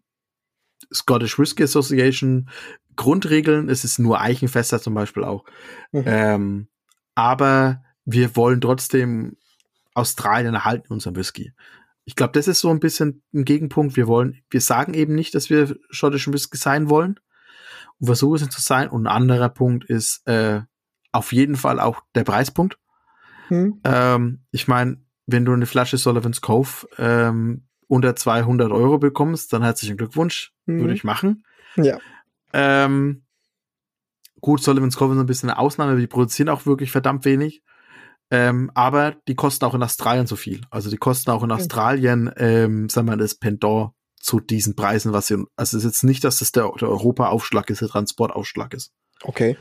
Scottish Whisky Association Grundregeln. Es ist nur Eichenfester zum Beispiel auch. Mhm. Ähm, aber wir wollen trotzdem Australien erhalten unseren Whisky. Ich glaube, das ist so ein bisschen ein Gegenpunkt. Wir wollen, wir sagen eben nicht, dass wir schottischen Whisky sein wollen und versuchen es zu sein. Und ein anderer Punkt ist äh, auf jeden Fall auch der Preispunkt. Hm. Ähm, ich meine, wenn du eine Flasche Sullivan's Cove ähm, unter 200 Euro bekommst, dann herzlichen Glückwunsch, Mhm. würde ich machen. Ja. Ähm, gut, Sullivan's Cove ist ein bisschen eine Ausnahme, die produzieren auch wirklich verdammt wenig. Ähm, aber die kosten auch in Australien so viel. Also die kosten auch in Australien, ähm, sagen wir mal, das Pendant zu diesen Preisen, was sie, also es ist jetzt nicht, dass das der, der Europa-Aufschlag ist, der Transportaufschlag ist, Okay.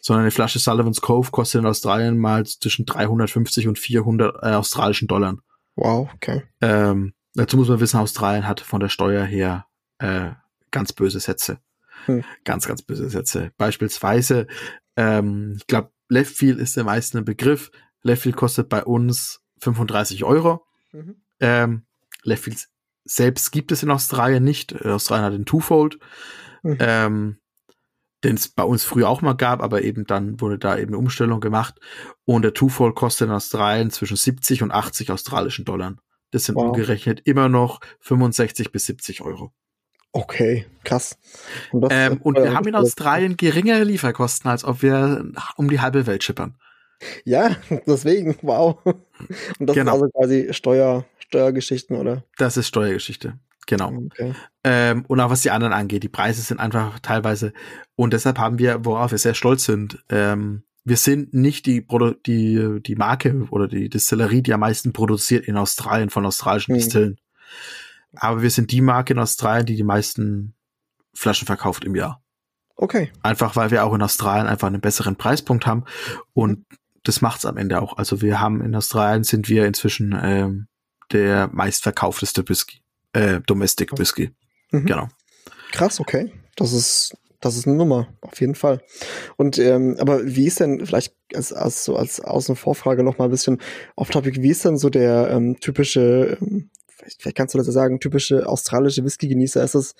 sondern eine Flasche Sullivan's Cove kostet in Australien mal zwischen 350 und 400 äh, australischen Dollar. Wow, okay. Ähm, dazu muss man wissen, Australien hat von der Steuer her äh, ganz böse Sätze. Hm. Ganz, ganz böse Sätze. Beispielsweise, ähm, ich glaube, Leftfield ist den meisten ein Begriff. Leftfield kostet bei uns 35 Euro. Mhm. Ähm, Leftfield selbst gibt es in Australien nicht. Äh, Australien hat den Twofold, Mhm. ähm, den es bei uns früher auch mal gab, aber eben dann wurde da eben eine Umstellung gemacht. Und der Twofold kostet in Australien zwischen 70 und 80 australischen Dollar. Das sind Wow. umgerechnet immer noch 65 bis 70 Euro. Okay, krass. Und, Ähm, und äh, wir haben in Australien geringere Lieferkosten, als ob wir um die halbe Welt schippern. Ja, deswegen, wow. Und das Genau. ist also quasi Steuer, Steuergeschichten, oder? Das ist Steuergeschichte. Genau. Okay. Ähm, und auch was die anderen angeht, die Preise sind einfach teilweise, und deshalb haben wir, worauf wir sehr stolz sind, ähm, wir sind nicht die, Produ die, die Marke oder die Distillerie, die am meisten produziert in Australien von australischen Mhm. Distillen. Aber wir sind die Marke in Australien, die die meisten Flaschen verkauft im Jahr. Okay. Einfach weil wir auch in Australien einfach einen besseren Preispunkt haben. Und das macht's am Ende auch. Also wir haben in Australien sind wir inzwischen ähm, der meistverkaufteste Whisky. Äh, Domestic Whisky. Mhm. Genau. Krass, okay. Das ist, das ist eine Nummer, auf jeden Fall. Und ähm, aber wie ist denn, vielleicht als, als so als Außenvorfrage noch mal ein bisschen off-topic, wie ist denn so der ähm, typische, ähm, vielleicht, kannst du das ja sagen, typische australische Whisky-Genießer? Ist das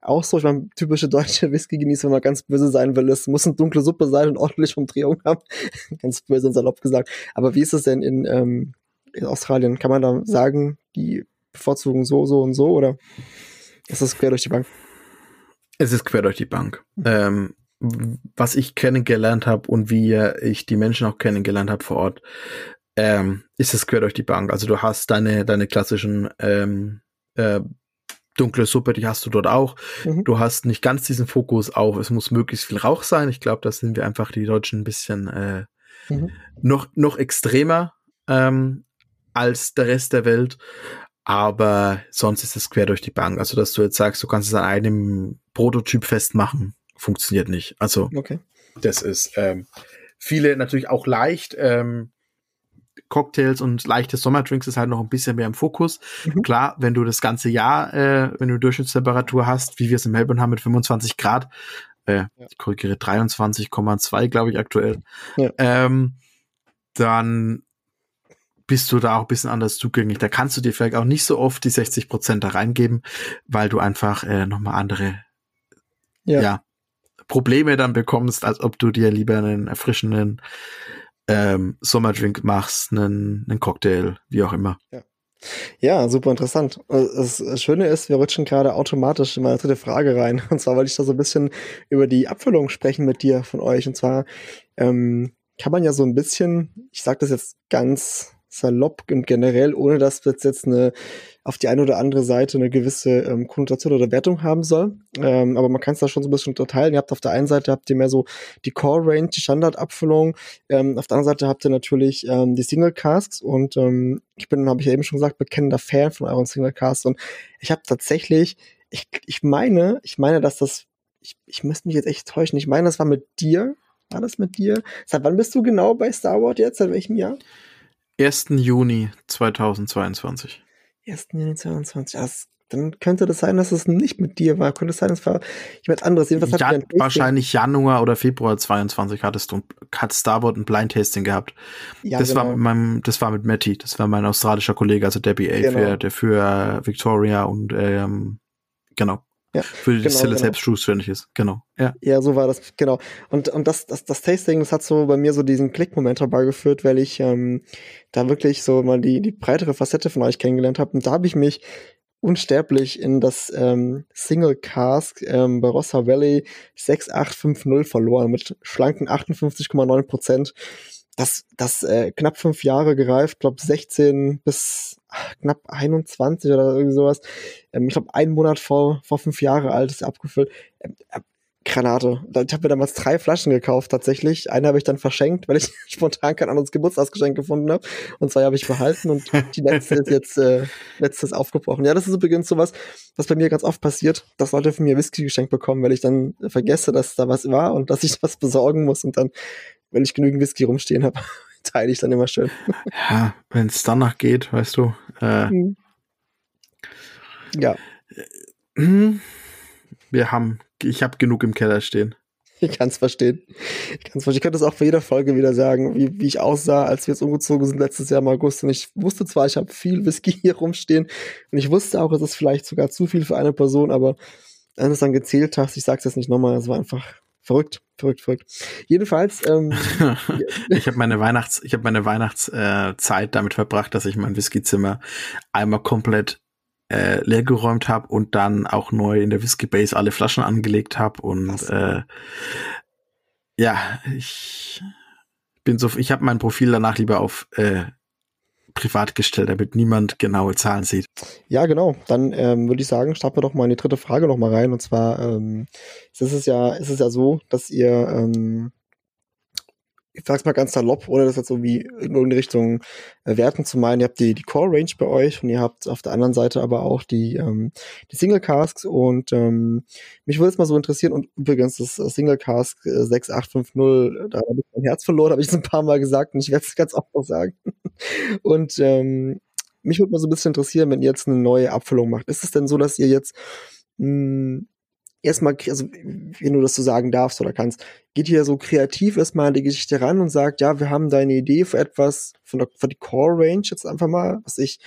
auch so? Ich meine, typische deutsche Whisky-Genießer, wenn man ganz böse sein will, es muss eine dunkle Suppe sein und ordentlich Umdrehung haben. ganz böse und salopp gesagt. Aber wie ist es denn in, ähm, in Australien? Kann man da sagen, die bevorzugen so, so und so oder ist das quer durch die Bank? Es ist quer durch die Bank. Ähm, w- was ich kennengelernt habe und wie ich die Menschen auch kennengelernt habe vor Ort, ähm, ist es quer durch die Bank. Also du hast deine, deine klassischen ähm, äh, dunkle Suppe, die hast du dort auch. Mhm. Du hast nicht ganz diesen Fokus auf, es muss möglichst viel Rauch sein. Ich glaube, da sind wir einfach die Deutschen ein bisschen äh, Mhm. noch, noch extremer ähm, als der Rest der Welt. Aber sonst ist es quer durch die Bank. Also, dass du jetzt sagst, du kannst es an einem Prototyp festmachen, funktioniert nicht. Also, Okay. das ist ähm, viele natürlich auch leicht. Ähm, Cocktails und leichte Sommerdrinks ist halt noch ein bisschen mehr im Fokus. Mhm. Klar, wenn du das ganze Jahr, äh, wenn du Durchschnittstemperatur hast, wie wir es in Melbourne haben mit 25 Grad, äh, ich korrigiere 23,2, glaube ich, aktuell, Ja. ähm, dann bist du da auch ein bisschen anders zugänglich. Da kannst du dir vielleicht auch nicht so oft die 60 Prozent da reingeben, weil du einfach äh, nochmal andere Ja. ja, Probleme dann bekommst, als ob du dir lieber einen erfrischenden ähm, Sommerdrink machst, einen, einen Cocktail, wie auch immer. Ja, super interessant. Äh, Das Schöne ist, wir rutschen gerade automatisch in meine dritte Frage rein. Und zwar wollte ich da so ein bisschen über die Abfüllung sprechen mit dir von euch. Und zwar ähm, kann man ja so ein bisschen, ich sage das jetzt ganz salopp und generell, ohne dass das jetzt eine auf die eine oder andere Seite eine gewisse ähm, Konnotation oder Wertung haben soll. Ähm, aber man kann es da schon so ein bisschen unterteilen. Ihr habt auf der einen Seite habt ihr mehr so die Core Range, die Standardabfüllung. Ähm, auf der anderen Seite habt ihr natürlich ähm, die Single Casks und ähm, ich bin, habe ich ja eben schon gesagt, bekennender Fan von euren Single Casks und ich habe tatsächlich, ich, ich meine, ich meine, dass das, ich, ich müsste mich jetzt echt täuschen. Ich meine, das war mit dir. War das mit dir? Seit wann bist du genau bei Star Wars jetzt? Seit welchem Jahr? 1. Juni 2022. 1. Juni 22. Das, dann könnte das sein, dass es nicht mit dir war. Könnte es sein, es war jemand anderes. Jedenfalls Ja, wahrscheinlich Januar oder Februar 22 hattest du hat Starboard ein Blind Tasting gehabt. Ja, das war genau. mit meinem, das war mit Matty, das war mein australischer Kollege, also Debbie A, Genau. für, der für Victoria und ähm, genau. Ja, Für die genau, Distille genau. selbst zuständig ist. Genau. Ja. ja, so war das, genau. Und, und das, das, das Tasting, das hat so bei mir so diesen Klickmoment herbeigeführt, weil ich ähm, da wirklich so mal die, die breitere Facette von euch kennengelernt habe. Und da habe ich mich unsterblich in das ähm, Single Cask ähm, bei Rossa Valley 6850 verloren mit schlanken 58,9 Prozent. Das, das äh, knapp fünf Jahre gereift, glaube 16 bis knapp 21 oder irgendwie sowas. Ähm, ich glaube, einen Monat vor, vor fünf Jahre alt ist abgefüllt. Ähm, äh, Granate. Ich habe mir damals drei Flaschen gekauft tatsächlich. Eine habe ich dann verschenkt, weil ich spontan kein anderes Geburtstagsgeschenk gefunden habe. Und zwei habe ich behalten und die letzte ist jetzt äh, letztes aufgebrochen. Ja, das ist übrigens sowas, was bei mir ganz oft passiert, dass Leute von mir Whisky geschenkt bekommen, weil ich dann vergesse, dass da was war und dass ich was besorgen muss und dann, wenn ich genügend Whisky rumstehen habe, teile ich dann immer schön. Ja, wenn es danach geht, weißt du. Äh, mhm. Ja. Äh, wir haben ich habe genug im Keller stehen. Ich kann es verstehen. Ich kann es verstehen. Ich könnte es auch für jede Folge wieder sagen, wie, wie ich aussah, als wir jetzt umgezogen sind letztes Jahr im August. Und ich wusste zwar, ich habe viel Whisky hier rumstehen und ich wusste auch, es ist vielleicht sogar zu viel für eine Person, aber wenn du es dann gezählt hast, ich sag's jetzt nicht nochmal, es war einfach verrückt, verrückt, verrückt. Jedenfalls. Ähm, ich habe meine Weihnachts, ich habe meine Weihnachtszeit äh, damit verbracht, dass ich mein Whiskyzimmer einmal komplett äh, leergeräumt habe und dann auch neu in der Whisky Base alle Flaschen angelegt habe und äh, ja, ich bin so, ich habe mein Profil danach lieber auf äh, privat gestellt, damit niemand genaue Zahlen sieht. Ja, genau. Dann ähm, würde ich sagen, starten wir doch mal in die dritte Frage noch mal rein. Und zwar ähm, ist es ja, ist es ja so, dass ihr ähm, ich sag's mal ganz salopp, ohne das jetzt irgendwie in irgendeine Richtung äh, werten zu meinen. Ihr habt die, die Core Range bei euch und ihr habt auf der anderen Seite aber auch die, ähm, die Single Casks und ähm, mich würde es mal so interessieren und übrigens das Single Cask äh, 6850, da habe ich mein Herz verloren, habe ich es ein paar Mal gesagt und ich werde es ganz oft noch sagen. und ähm, mich würde mal so ein bisschen interessieren, wenn ihr jetzt eine neue Abfüllung macht. Ist es denn so, dass ihr jetzt mh, hm, erstmal, also wenn du das so sagen darfst oder kannst, geht hier so kreativ erstmal an die Geschichte ran und sagt, ja, wir haben deine Idee für etwas, von der, für die Core Range jetzt einfach mal, was ich,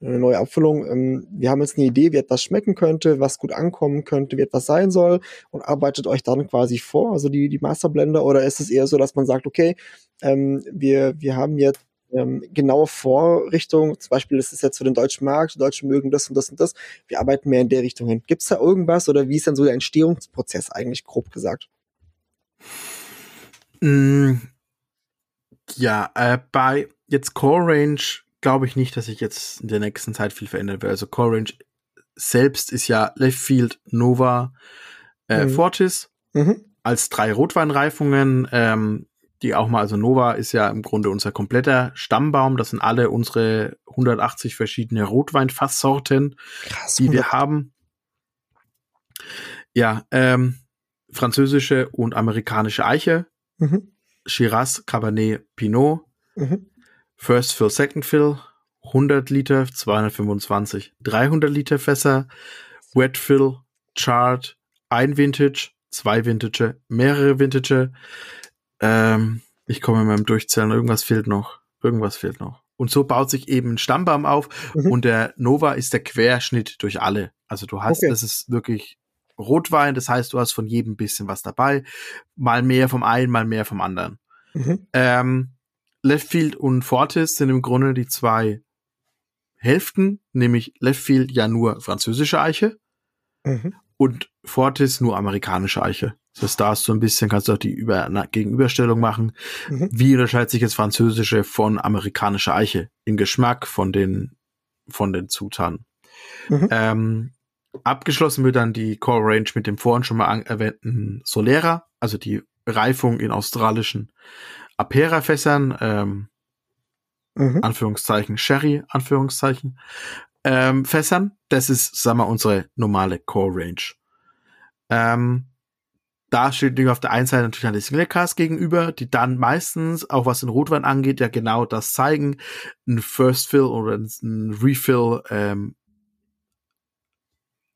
eine neue Abfüllung, ähm, wir haben jetzt eine Idee, wie etwas schmecken könnte, was gut ankommen könnte, wie etwas sein soll und arbeitet euch dann quasi vor, also die, die Masterblender, oder ist es eher so, dass man sagt, okay, ähm, wir, wir haben jetzt ähm, genaue Vorrichtung, zum Beispiel, das ist jetzt für den deutschen Markt, die Deutschen mögen das und das und das, wir arbeiten mehr in der Richtung hin. Gibt es da irgendwas oder wie ist denn so der Entstehungsprozess eigentlich, grob gesagt? Mm, ja, äh, bei jetzt Core Range glaube ich nicht, dass sich jetzt in der nächsten Zeit viel verändern wird. Also Core Range selbst ist ja Left Field, Nova, äh, mhm. Fortis mhm. als drei Rotweinreifungen. Ähm, die auch mal, also Nova ist ja im Grunde unser kompletter Stammbaum. Das sind alle unsere 180 verschiedene Rotweinfasssorten, Krass, die wir haben. Ja, ähm, französische und amerikanische Eiche, mhm. Shiraz, Cabernet, Pinot, mhm. First Fill, Second Fill, 100 Liter, 225, 300 Liter Fässer, Wet Fill, Chart, ein Vintage, zwei Vintage, mehrere Vintage, ähm, ich komme in meinem Durchzählen, irgendwas fehlt noch. Irgendwas fehlt noch. Und so baut sich eben ein Stammbaum auf mhm. und der Nova ist der Querschnitt durch alle. Also du hast, okay. das ist wirklich Rotwein, das heißt, du hast von jedem bisschen was dabei. Mal mehr vom einen, mal mehr vom anderen. Mhm. Ähm, Leftfield und Fortis sind im Grunde die zwei Hälften, nämlich Leftfield ja nur französische Eiche mhm. und Fortis nur amerikanische Eiche. Das heißt, da hast du ein bisschen, kannst du auch die Über na, Gegenüberstellung machen. Mhm. Wie unterscheidet sich jetzt französische von amerikanischer Eiche im Geschmack von den, von den Zutaten? Mhm. Ähm, abgeschlossen wird dann die Core Range mit dem vorhin schon mal erwähnten Solera, also die Reifung in australischen Apera-Fässern, ähm, mhm. Anführungszeichen Sherry, Anführungszeichen, ähm, Fässern. Das ist, sagen wir, unsere normale Core Range. Ähm, da steht auf der einen Seite natürlich eine Single Cast gegenüber, die dann meistens, auch was den Rotwein angeht, ja genau das zeigen. Ein First Fill oder ein Refill ähm,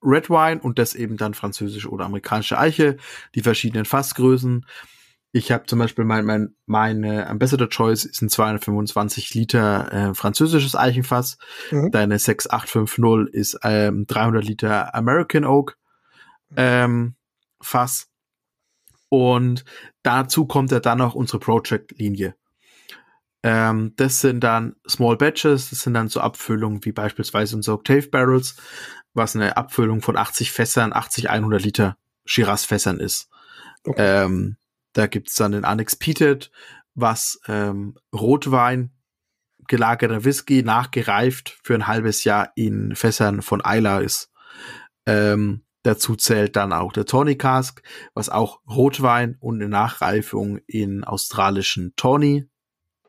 Red Wine und das eben dann französische oder amerikanische Eiche, die verschiedenen Fassgrößen. Ich habe zum Beispiel mein, mein, meine Ambassador Choice ist ein 225 Liter äh, französisches Eichenfass. Mhm. Deine 6850 ist ähm, 300 Liter American Oak ähm, Fass. Und dazu kommt ja dann auch unsere Project-Linie. Ähm, das sind dann Small Batches, das sind dann so Abfüllungen wie beispielsweise unsere Octave Barrels, was eine Abfüllung von 80 Fässern, 80, 100 Liter Shiraz-Fässern ist. Okay. Ähm, da gibt's dann den Unexpeated, was ähm, Rotwein, gelagerter Whisky, nachgereift für ein halbes Jahr in Fässern von Isla ist. Ähm, dazu zählt dann auch der Tawny Cask, was auch Rotwein und eine Nachreifung in australischen Tawny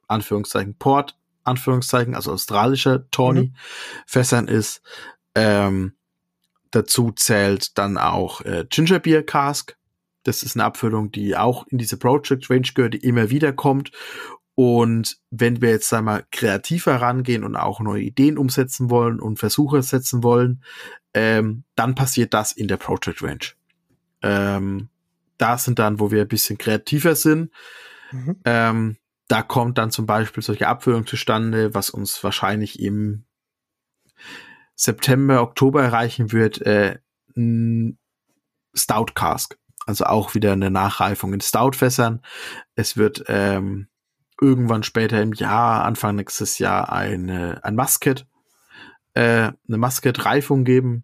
Anführungszeichen Port, Anführungszeichen, also australischer Tawny mhm. Fässern ist. Ähm, dazu zählt dann auch äh, Ginger Beer Cask. Das ist eine Abfüllung, die auch in diese Project Range gehört, die immer wieder kommt. Und wenn wir jetzt einmal kreativer rangehen und auch neue Ideen umsetzen wollen und Versuche setzen wollen, ähm, dann passiert das in der Project Range. Ähm, da sind dann, wo wir ein bisschen kreativer sind. Mhm. Ähm, da kommt dann zum Beispiel solche Abfüllung zustande, was uns wahrscheinlich im September, Oktober erreichen wird, äh, Stout Cask. Also auch wieder eine Nachreifung in Stout-Fässern. Es wird ähm, irgendwann später im Jahr, Anfang nächstes Jahr, eine, ein Musket, äh, eine Musket-Reifung geben.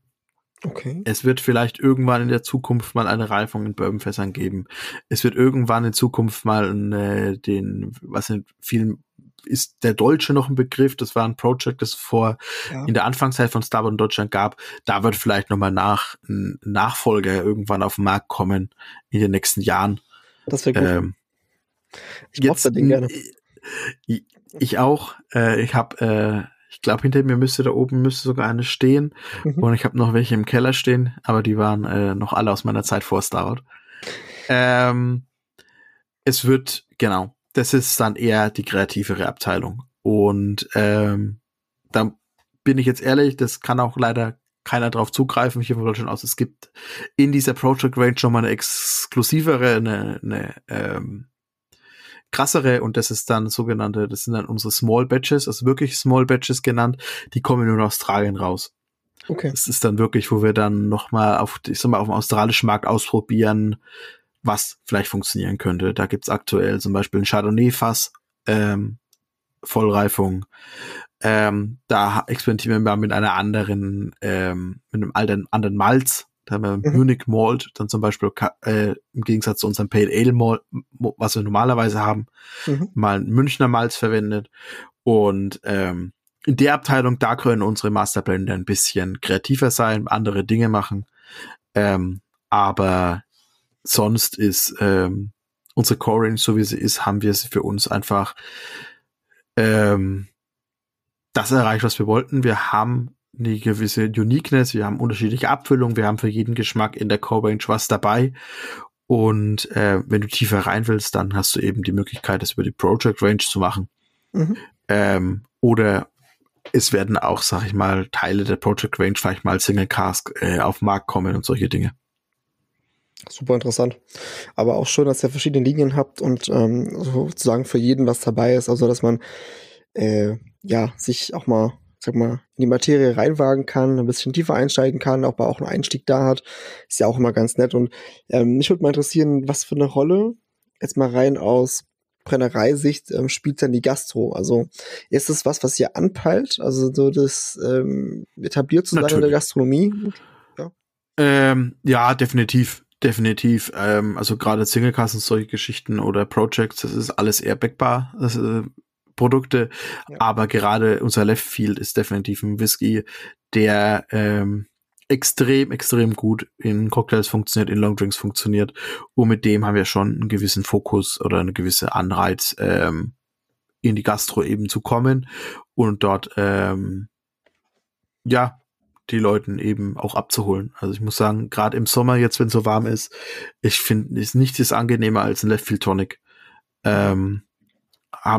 Okay. Es wird vielleicht irgendwann in der Zukunft mal eine Reifung in Bourbonfässern geben. Es wird irgendwann in Zukunft mal eine, den, was in vielen ist der Deutsche noch ein Begriff. Das war ein Projekt, das vor ja. in der Anfangszeit von Starboard in Deutschland gab. Da wird vielleicht nochmal nach ein Nachfolger irgendwann auf den Markt kommen in den nächsten Jahren. Das wäre gut. Ähm, ich mochte den gerne. Ich, ich auch. Äh, ich habe äh, ich glaube, hinter mir müsste da oben müsste sogar eine stehen. Mhm. Und ich habe noch welche im Keller stehen, aber die waren äh, noch alle aus meiner Zeit vor Star Ähm, es wird, genau, das ist dann eher die kreativere Abteilung. Und ähm, da bin ich jetzt ehrlich, das kann auch leider keiner drauf zugreifen. Ich gehe schon aus, es gibt in dieser Project Range schon mal eine exklusivere, eine, eine ähm, krassere und das ist dann sogenannte, das sind dann unsere Small Batches, also wirklich Small Batches genannt, die kommen nur in Australien raus. Okay. Das ist dann wirklich, wo wir dann nochmal auf, ich sag mal, auf dem australischen Markt ausprobieren, was vielleicht funktionieren könnte. Da gibt's aktuell zum Beispiel ein Chardonnay-Fass, ähm, Vollreifung. Ähm, da experimentieren wir mit einer anderen, ähm, mit einem alten, anderen Malz, da haben wir mhm. Munich Malt, dann zum Beispiel äh, im Gegensatz zu unserem Pale Ale Malt, was wir normalerweise haben, mhm. mal Münchner Malz verwendet. Und ähm, in der Abteilung, da können unsere Masterblender ein bisschen kreativer sein, andere Dinge machen. Ähm, aber sonst ist ähm, unsere Core Range, so wie sie ist, haben wir sie für uns einfach ähm, das erreicht, was wir wollten. Wir haben eine gewisse Uniqueness, wir haben unterschiedliche Abfüllungen, wir haben für jeden Geschmack in der Core Range was dabei. Und äh, wenn du tiefer rein willst, dann hast du eben die Möglichkeit, das über die Project Range zu machen. Mhm. Ähm, oder es werden auch, sag ich mal, Teile der Project Range vielleicht mal Single Cask äh, auf den Markt kommen und solche Dinge. Super interessant. Aber auch schön, dass ihr verschiedene Linien habt und ähm, sozusagen für jeden was dabei ist. Also dass man äh, ja sich auch mal sag mal, in die Materie reinwagen kann, ein bisschen tiefer einsteigen kann, aber auch einen Einstieg da hat, ist ja auch immer ganz nett. Und ähm, mich würde mal interessieren, was für eine Rolle, jetzt mal rein aus Brennereisicht, ähm, spielt dann die Gastro? Also ist es was, was ihr anpeilt? Also so das ähm, etabliert zu sein in der Gastronomie? Ja, ähm, ja definitiv. Definitiv. Ähm, also gerade Singlekassen, solche Geschichten oder Projects, das ist alles eher backbar. Das, äh, Produkte. Ja. Aber gerade unser Left Field ist definitiv ein Whisky, der ähm, extrem, extrem gut in Cocktails funktioniert, in Longdrinks funktioniert. Und mit dem haben wir schon einen gewissen Fokus oder eine gewisse Anreiz, ähm, in die Gastro eben zu kommen und dort ähm, ja die Leuten eben auch abzuholen. Also ich muss sagen, gerade im Sommer jetzt, wenn es so warm ist, ich finde, ist nichts angenehmer als ein Left Field Tonic. Ähm,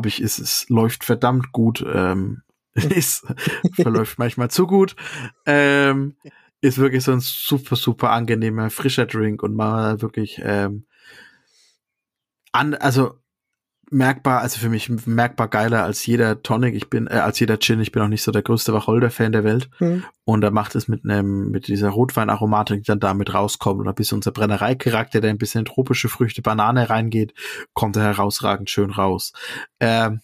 ich, es, es läuft verdammt gut, ähm, es verläuft manchmal zu gut. Ähm, ist wirklich so ein super, super angenehmer, frischer Drink und mal wirklich ähm, an, also merkbar, also für mich merkbar geiler als jeder Tonic. Ich bin, äh, als jeder Gin. Ich bin auch nicht so der größte Wacholder-Fan der Welt. Mhm. Und da macht es mit einem, mit dieser Rotweinaromatik, die dann damit rauskommt, oder bis unser Brennereicharakter, der ein bisschen in tropische Früchte, Banane reingeht, kommt er herausragend schön raus. Ähm,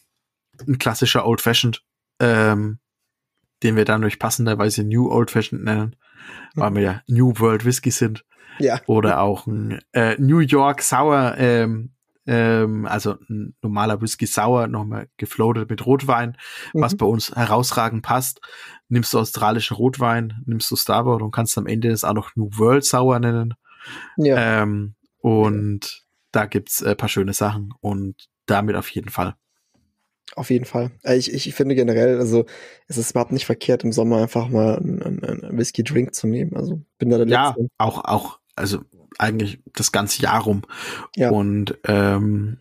ein klassischer Old Fashioned, ähm, den wir dann durch passenderweise New Old Fashioned nennen, mhm. weil wir ja New World Whisky sind. Ja. Oder auch ein äh, New York Sour, ähm, ähm, also ein normaler Whisky Sour, nochmal gefloatet mit Rotwein, mhm. was bei uns herausragend passt. Nimmst du australischen Rotwein, nimmst du Starboard und kannst am Ende das auch noch New World Sour nennen. Ja. Ähm, und da gibt's äh, paar schöne Sachen und damit auf jeden Fall. Auf jeden Fall. Äh, ich, ich finde generell, also es ist überhaupt nicht verkehrt, im Sommer einfach mal einen, einen Whisky-Drink zu nehmen. Also bin da der Ja, Letzte. auch, auch, also eigentlich das ganze Jahr rum. Ja. Und ähm,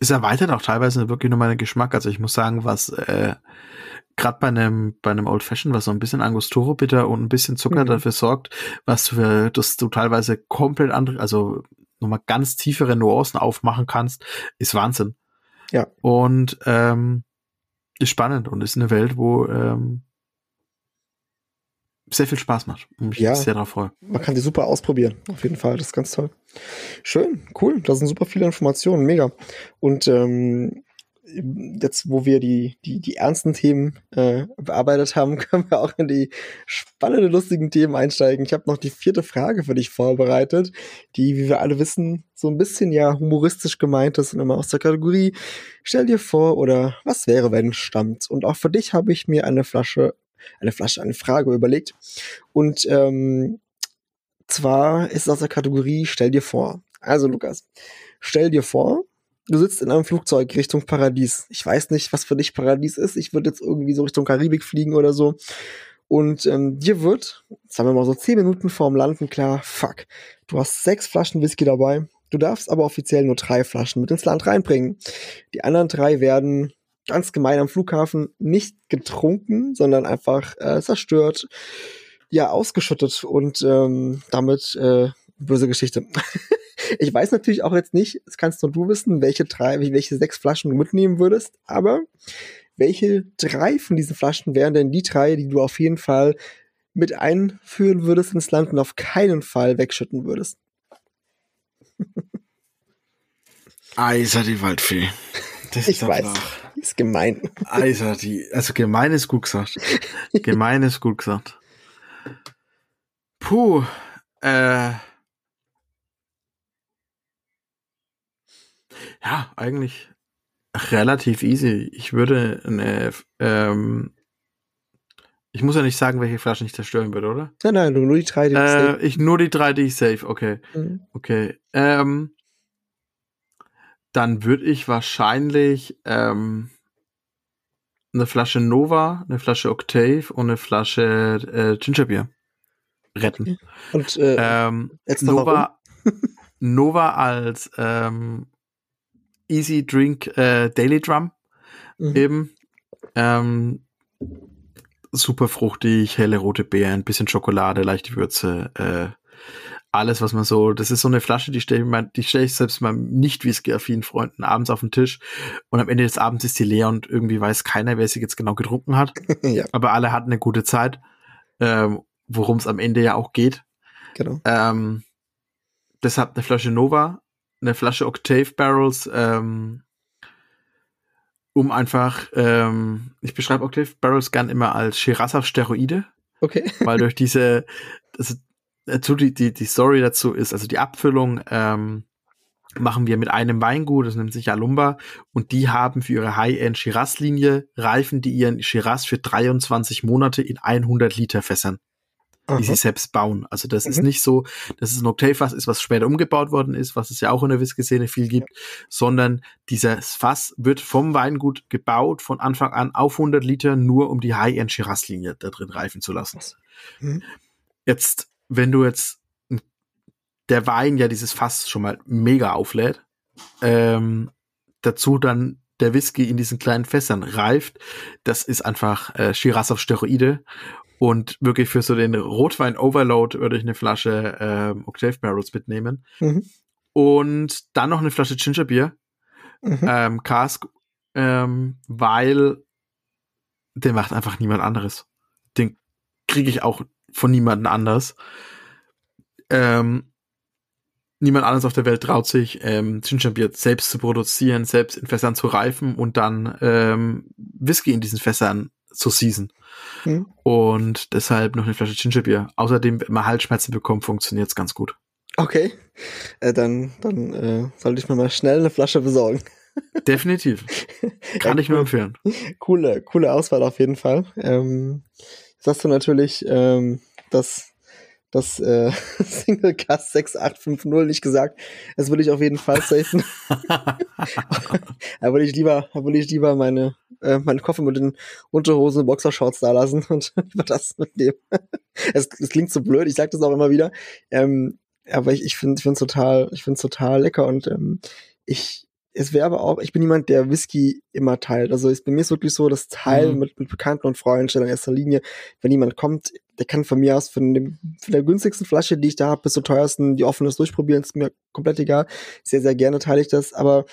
es erweitert auch teilweise wirklich nur meinen Geschmack. Also ich muss sagen, was äh, gerade bei einem bei einem Old Fashion, was so ein bisschen Angostura bitter und ein bisschen Zucker mhm. dafür sorgt, was für dass du teilweise komplett andere, also nochmal ganz tiefere Nuancen aufmachen kannst, ist Wahnsinn. Ja. Und ähm, ist spannend und ist eine Welt, wo ähm, sehr viel Spaß macht mich ja, sehr darauf freue. Man kann die super ausprobieren, auf jeden Fall. Das ist ganz toll. Schön, cool. Da sind super viele Informationen, mega. Und ähm, jetzt, wo wir die, die, die ernsten Themen äh, bearbeitet haben, können wir auch in die spannenden, lustigen Themen einsteigen. Ich habe noch die vierte Frage für dich vorbereitet, die, wie wir alle wissen, so ein bisschen ja humoristisch gemeint ist und immer aus der Kategorie Stell dir vor oder was wäre, wenn stammt. Und auch für dich habe ich mir eine Flasche eine Flasche, eine Frage überlegt. Und ähm, zwar ist es aus der Kategorie Stell dir vor. Also Lukas, stell dir vor, du sitzt in einem Flugzeug Richtung Paradies. Ich weiß nicht, was für dich Paradies ist. Ich würde jetzt irgendwie so Richtung Karibik fliegen oder so. Und ähm, dir wird, sagen wir mal so zehn Minuten vorm Landen klar, fuck, du hast sechs Flaschen Whisky dabei. Du darfst aber offiziell nur drei Flaschen mit ins Land reinbringen. Die anderen drei werden ganz gemein am Flughafen nicht getrunken, sondern einfach äh, zerstört, ja, ausgeschüttet und ähm, damit äh, böse Geschichte. ich weiß natürlich auch jetzt nicht, das kannst nur du wissen, welche drei, welche sechs Flaschen du mitnehmen würdest, aber welche drei von diesen Flaschen wären denn die drei, die du auf jeden Fall mit einführen würdest ins Land und auf keinen Fall wegschütten würdest? Eiser die Waldfee. Das ich weiß. Ist gemein. Also, die, also gemein ist gut gesagt. gemein ist gut gesagt. Puh. Äh. Ja, eigentlich relativ easy. Ich würde eine, ähm, ich muss ja nicht sagen, welche Flaschen ich zerstören würde, oder? Nein, nein, nur die drei, die äh, ich safe. Ich, nur die drei, die ich safe, okay. Mhm. Okay. Ähm, dann würde ich wahrscheinlich ähm, eine Flasche Nova, eine Flasche Octave und eine Flasche äh, Gingerbier retten. Und äh, ähm, Nova, Nova als ähm, Easy Drink äh, Daily Drum mhm. eben. Ähm, super fruchtig, helle rote Beeren, bisschen Schokolade, leichte Würze, äh, alles, was man so, das ist so eine Flasche, die stelle ich, mein, die stelle ich selbst meinem nicht whisky-affinen Freunden abends auf den Tisch und am Ende des Abends ist die leer und irgendwie weiß keiner, wer sie jetzt genau getrunken hat. ja. Aber alle hatten eine gute Zeit, ähm, worum es am Ende ja auch geht. Genau. Ähm, deshalb eine Flasche Nova, eine Flasche Octave Barrels, ähm, um einfach, ähm, ich beschreibe Octave Barrels gern immer als Shiraz auf Steroide. Okay. Weil durch diese, also dazu die, die, die Story dazu ist, also die Abfüllung ähm, machen wir mit einem Weingut, das nennt sich Alumba, und die haben für ihre High-End Shiraz-Linie Reifen, die ihren Shiraz für 23 Monate in 100 Liter Fässern, Aha. die sie selbst bauen. Also das mhm. ist nicht so, dass es ein Octave-Fass ist, was später umgebaut worden ist, was es ja auch in der Whisky-Szene viel gibt, sondern dieses Fass wird vom Weingut gebaut, von Anfang an auf 100 Liter, nur um die High-End Shiraz-Linie da drin reifen zu lassen. Mhm. Jetzt wenn du jetzt der Wein ja dieses Fass schon mal mega auflädt, ähm, dazu dann der Whisky in diesen kleinen Fässern reift, das ist einfach äh, Shiraz auf Steroide und wirklich für so den Rotwein-Overload würde ich eine Flasche äh, Octave Barrels mitnehmen. Mhm. Und dann noch eine Flasche Gingerbier, mhm. ähm, Cask, ähm, weil der macht einfach niemand anderes. Den kriege ich auch von niemandem anders. Ähm, niemand anderes auf der Welt traut sich, ähm, Gingerbier selbst zu produzieren, selbst in Fässern zu reifen und dann ähm, Whisky in diesen Fässern zu season. Mhm. Und deshalb noch eine Flasche Gingerbier. Außerdem, wenn man Halsschmerzen bekommt, funktioniert es ganz gut. Okay, äh, dann, dann äh, sollte ich mir mal schnell eine Flasche besorgen. Definitiv. Kann ich nur empfehlen. Coole, coole Auswahl auf jeden Fall. Ähm, hast du natürlich ähm, das, das äh, Single Cast 6850 nicht gesagt. Das würde ich auf jeden Fall safen. da würde ich lieber, da würde ich lieber meine, äh, meinen Koffer mit den Unterhosen und Boxershorts da lassen und über das mitnehmen. es, es klingt so blöd, ich sage das auch immer wieder. Ähm, aber ich, ich finde es total, ich finde total lecker und ähm, ich, es wäre aber auch, ich bin jemand, der Whisky immer teilt. Also ist, bei mir ist wirklich so, das Teilen mhm. mit, mit Bekannten und Freunden steht in erster Linie. Wenn jemand kommt, der kann von mir aus von, dem, von der günstigsten Flasche, die ich da habe, bis zur teuersten, die offenes durchprobieren, ist mir komplett egal. Sehr, sehr gerne teile ich das. Aber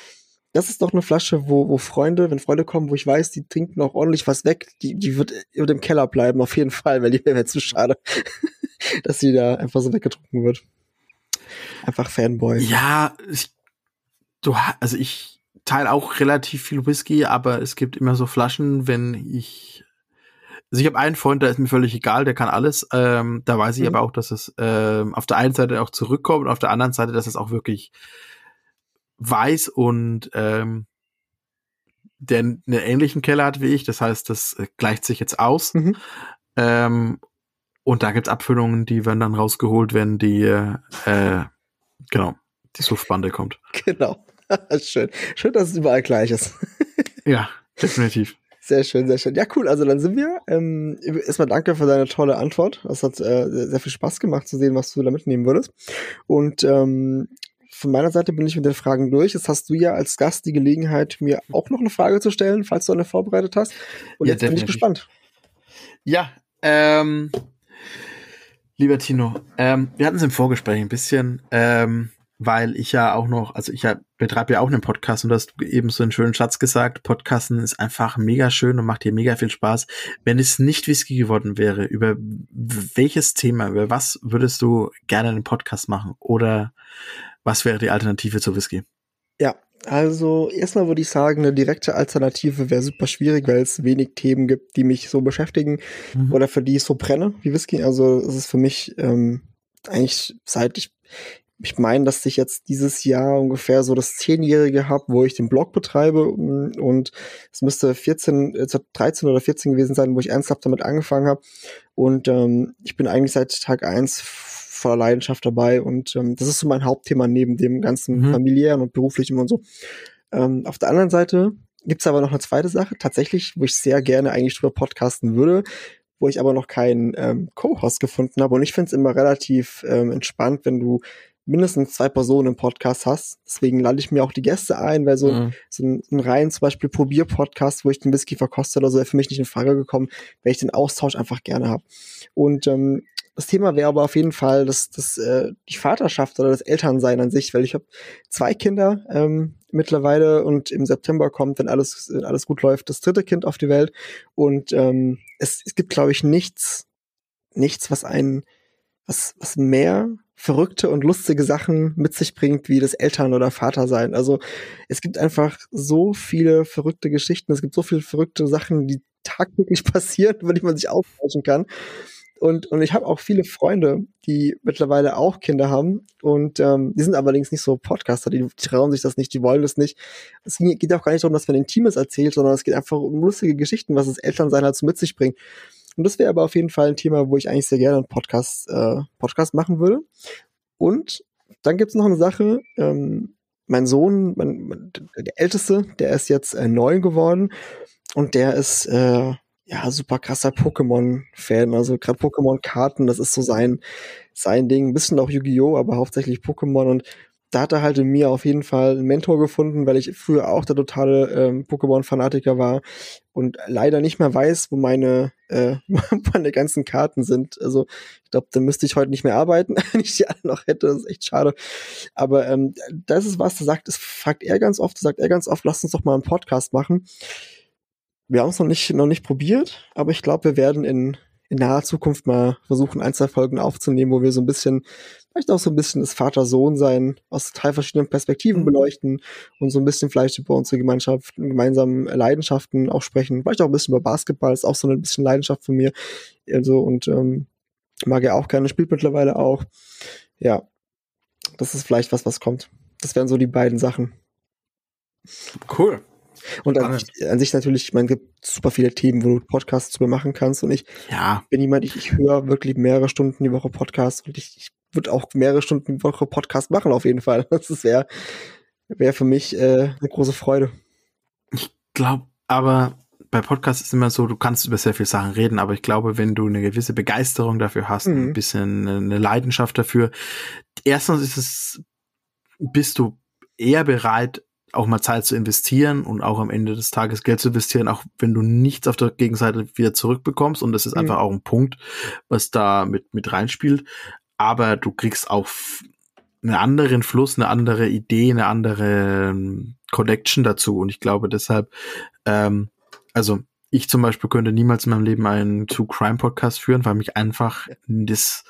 das ist doch eine Flasche, wo, wo Freunde, wenn Freunde kommen, wo ich weiß, die trinken auch ordentlich was weg, die, die wird, wird im Keller bleiben, auf jeden Fall, weil die wäre zu schade, dass sie da einfach so weggetrunken wird. Einfach Fanboy. Ja, ich du also ich teile auch relativ viel Whisky, aber es gibt immer so Flaschen, wenn ich also ich habe einen Freund, der ist mir völlig egal, der kann alles. Ähm, da weiß ich mhm. aber auch, dass es ähm, auf der einen Seite auch zurückkommt und auf der anderen Seite, dass es auch wirklich weiß und ähm, der einen ähnlichen Keller hat wie ich. Das heißt, das äh, gleicht sich jetzt aus. Mhm. Ähm, und da gibt's Abfüllungen, die werden dann rausgeholt, wenn die äh, genau die Suffbande kommt. Genau. schön. Schön, dass es überall gleich ist. ja, definitiv. Sehr schön, sehr schön. Ja, cool. Also dann sind wir. Ähm, erstmal danke für deine tolle Antwort. Das hat äh, sehr viel Spaß gemacht zu sehen, was du da mitnehmen würdest. Und ähm, von meiner Seite bin ich mit den Fragen durch. Jetzt hast du ja als Gast die Gelegenheit, mir auch noch eine Frage zu stellen, falls du eine vorbereitet hast. Und ja, jetzt definitiv. bin ich gespannt. Ja, ähm, lieber Tino, ähm, wir hatten es im Vorgespräch ein bisschen. Ähm, weil ich ja auch noch, also ich ja, betreibe ja auch einen Podcast und du hast eben so einen schönen Schatz gesagt, Podcasten ist einfach mega schön und macht dir mega viel Spaß. Wenn es nicht Whisky geworden wäre, über welches Thema, über was würdest du gerne einen Podcast machen? Oder was wäre die Alternative zu Whisky? Ja, also erstmal würde ich sagen, eine direkte Alternative wäre super schwierig, weil es wenig Themen gibt, die mich so beschäftigen mhm. oder für die ich so brenne wie Whisky. Also es ist für mich ähm, eigentlich seit ich ich meine, dass ich jetzt dieses Jahr ungefähr so das Zehnjährige habe, wo ich den Blog betreibe und es müsste 14, 13 oder 14 gewesen sein, wo ich ernsthaft damit angefangen habe. Und ähm, ich bin eigentlich seit Tag eins voller Leidenschaft dabei und ähm, das ist so mein Hauptthema neben dem ganzen mhm. familiären und beruflichen und so. Ähm, auf der anderen Seite gibt's aber noch eine zweite Sache, tatsächlich, wo ich sehr gerne eigentlich drüber podcasten würde, wo ich aber noch keinen ähm, Co-Host gefunden habe. Und ich finde es immer relativ ähm, entspannt, wenn du mindestens zwei Personen im Podcast hast. Deswegen lade ich mir auch die Gäste ein, weil so, mhm. so ein, ein rein zum Beispiel Probier-Podcast, wo ich den Whisky verkoste oder so, wäre für mich nicht in Frage gekommen, weil ich den Austausch einfach gerne habe. Und ähm, das Thema wäre aber auf jeden Fall das, das, äh, die Vaterschaft oder das Elternsein an sich, weil ich habe zwei Kinder ähm, mittlerweile und im September kommt, wenn alles, wenn alles gut läuft, das dritte Kind auf die Welt. Und ähm, es, es gibt, glaube ich, nichts, nichts, was einen, was, was mehr verrückte und lustige Sachen mit sich bringt, wie das Eltern- oder Vatersein. Also es gibt einfach so viele verrückte Geschichten, es gibt so viele verrückte Sachen, die tagtäglich passieren, über die man sich austauschen kann. Und, und ich habe auch viele Freunde, die mittlerweile auch Kinder haben. Und ähm, die sind allerdings nicht so Podcaster, die trauen sich das nicht, die wollen das nicht. Es geht auch gar nicht darum, dass man Intimes erzählt, sondern es geht einfach um lustige Geschichten, was das Elternsein halt so mit sich bringt. Und das wäre aber auf jeden Fall ein Thema, wo ich eigentlich sehr gerne einen Podcast, äh, Podcast machen würde. Und dann gibt's noch eine Sache, ähm, mein Sohn, mein, der Älteste, der ist jetzt äh, neun geworden und der ist äh, ja super krasser Pokémon-Fan. Also gerade Pokémon-Karten, das ist so sein, sein Ding. Ein bisschen auch Yu-Gi-Oh!, aber hauptsächlich Pokémon und da hat er halt in mir auf jeden Fall einen Mentor gefunden, weil ich früher auch der totale ähm, Pokémon-Fanatiker war und leider nicht mehr weiß, wo meine, äh, meine ganzen Karten sind. Also ich glaube, da müsste ich heute nicht mehr arbeiten, wenn ich die alle noch hätte. Das ist echt schade. Aber ähm, das ist was, da sagt, das fragt er ganz oft, sagt er ganz oft, lass uns doch mal einen Podcast machen. Wir haben es noch nicht, noch nicht probiert, aber ich glaube, wir werden in in naher Zukunft mal versuchen, ein, zwei Folgen aufzunehmen, wo wir so ein bisschen, vielleicht auch so ein bisschen das Vater-Sohn-Sein aus drei verschiedenen Perspektiven mhm. beleuchten und so ein bisschen vielleicht über unsere Gemeinschaften, gemeinsamen Leidenschaften auch sprechen. Vielleicht auch ein bisschen über Basketball, ist auch so eine bisschen Leidenschaft von mir. Also, und ähm, mag ja auch gerne, spielt mittlerweile auch. Ja, das ist vielleicht was, was kommt. Das wären so die beiden Sachen. Cool. Und an, an, sich natürlich, ich meine, es gibt super viele Themen, wo du Podcasts drüber machen kannst. Und ich ja. bin jemand, ich, ich höre wirklich mehrere Stunden die Woche Podcasts und ich, ich würde auch mehrere Stunden die Woche Podcast machen, auf jeden Fall. Das wäre wär für mich äh, eine große Freude. Ich glaube, aber bei Podcasts ist immer so, du kannst über sehr viele Sachen reden, aber ich glaube, wenn du eine gewisse Begeisterung dafür hast, mhm. ein bisschen eine Leidenschaft dafür, erstens ist es, bist du eher bereit, auch mal Zeit zu investieren und auch am Ende des Tages Geld zu investieren, auch wenn du nichts auf der Gegenseite wieder zurückbekommst. Und das ist mhm. einfach auch ein Punkt, was da mit, mit reinspielt. Aber du kriegst auch einen anderen Fluss, eine andere Idee, eine andere ähm, Connection dazu. Und ich glaube deshalb, ähm, also ich zum Beispiel könnte niemals in meinem Leben einen True Crime Podcast führen, weil mich einfach das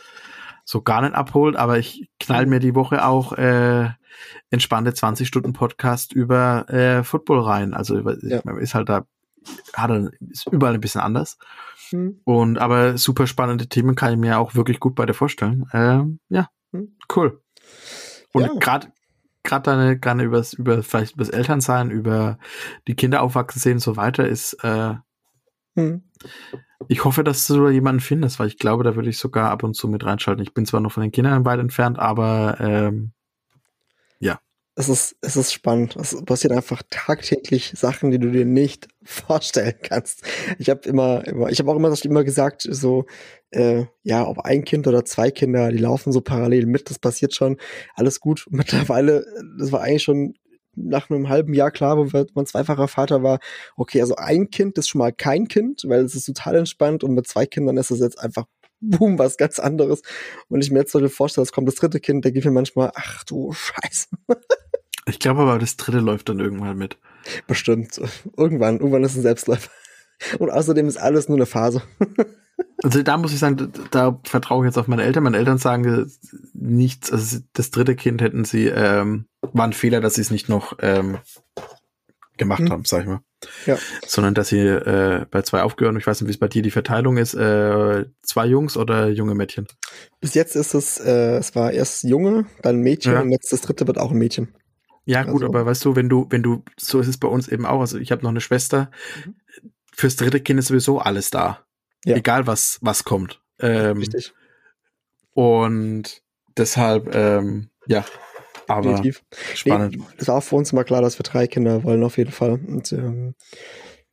so gar nicht abholt, aber ich knall mir die Woche auch äh, entspannte 20 Stunden Podcast über äh, Football rein. Also ja. ist halt da, hat er, ist überall ein bisschen anders. Mhm. Und aber super spannende Themen kann ich mir auch wirklich gut bei dir vorstellen. Ähm, ja, mhm. cool. Und ja. gerade gerade deine gerade übers über vielleicht übers Elternsein, über die Kinder aufwachsen sehen und so weiter ist äh, mhm. Ich hoffe, dass du da jemanden findest, weil ich glaube, da würde ich sogar ab und zu mit reinschalten. Ich bin zwar noch von den Kindern weit entfernt, aber ähm, ja. Es ist, es ist spannend. Es passiert einfach tagtäglich Sachen, die du dir nicht vorstellen kannst. Ich habe immer, immer, ich habe auch immer, immer gesagt, so, äh, ja, ob ein Kind oder zwei Kinder, die laufen so parallel mit, das passiert schon, alles gut. Mittlerweile, das war eigentlich schon nach einem halben Jahr klar, wo man zweifacher Vater war, okay, also ein Kind ist schon mal kein Kind, weil es ist total entspannt und mit zwei Kindern ist es jetzt einfach boom, was ganz anderes. Und ich mir jetzt so vorstelle, es kommt das dritte Kind, da geht mir manchmal, ach du Scheiße. Ich glaube aber, das dritte läuft dann irgendwann mit. Bestimmt. Irgendwann, irgendwann ist es ein Selbstläufer. Und außerdem ist alles nur eine Phase. Also da muss ich sagen, da, vertraue ich jetzt auf meine Eltern. Meine Eltern sagen nichts, also das dritte Kind hätten sie, ähm, war ein Fehler, dass sie es nicht noch ähm, gemacht mhm. haben, sag ich mal. Ja. Sondern dass sie äh, bei zwei aufgehört, ich weiß nicht, wie es bei dir die Verteilung ist, äh, zwei Jungs oder junge Mädchen? Bis jetzt ist es, äh, es war erst Junge, dann Mädchen ja. und jetzt das dritte wird auch ein Mädchen. Ja, gut, also. aber weißt du, wenn du, wenn du, so ist es bei uns eben auch, also ich habe noch eine Schwester, mhm. Fürs dritte Kind ist sowieso alles da. Ja. Egal was, was kommt. Ähm, Richtig. Und deshalb, ähm, ja, aber Definitiv. spannend. Nee, es war auch für uns immer klar, dass wir drei Kinder wollen, auf jeden Fall. Und ähm,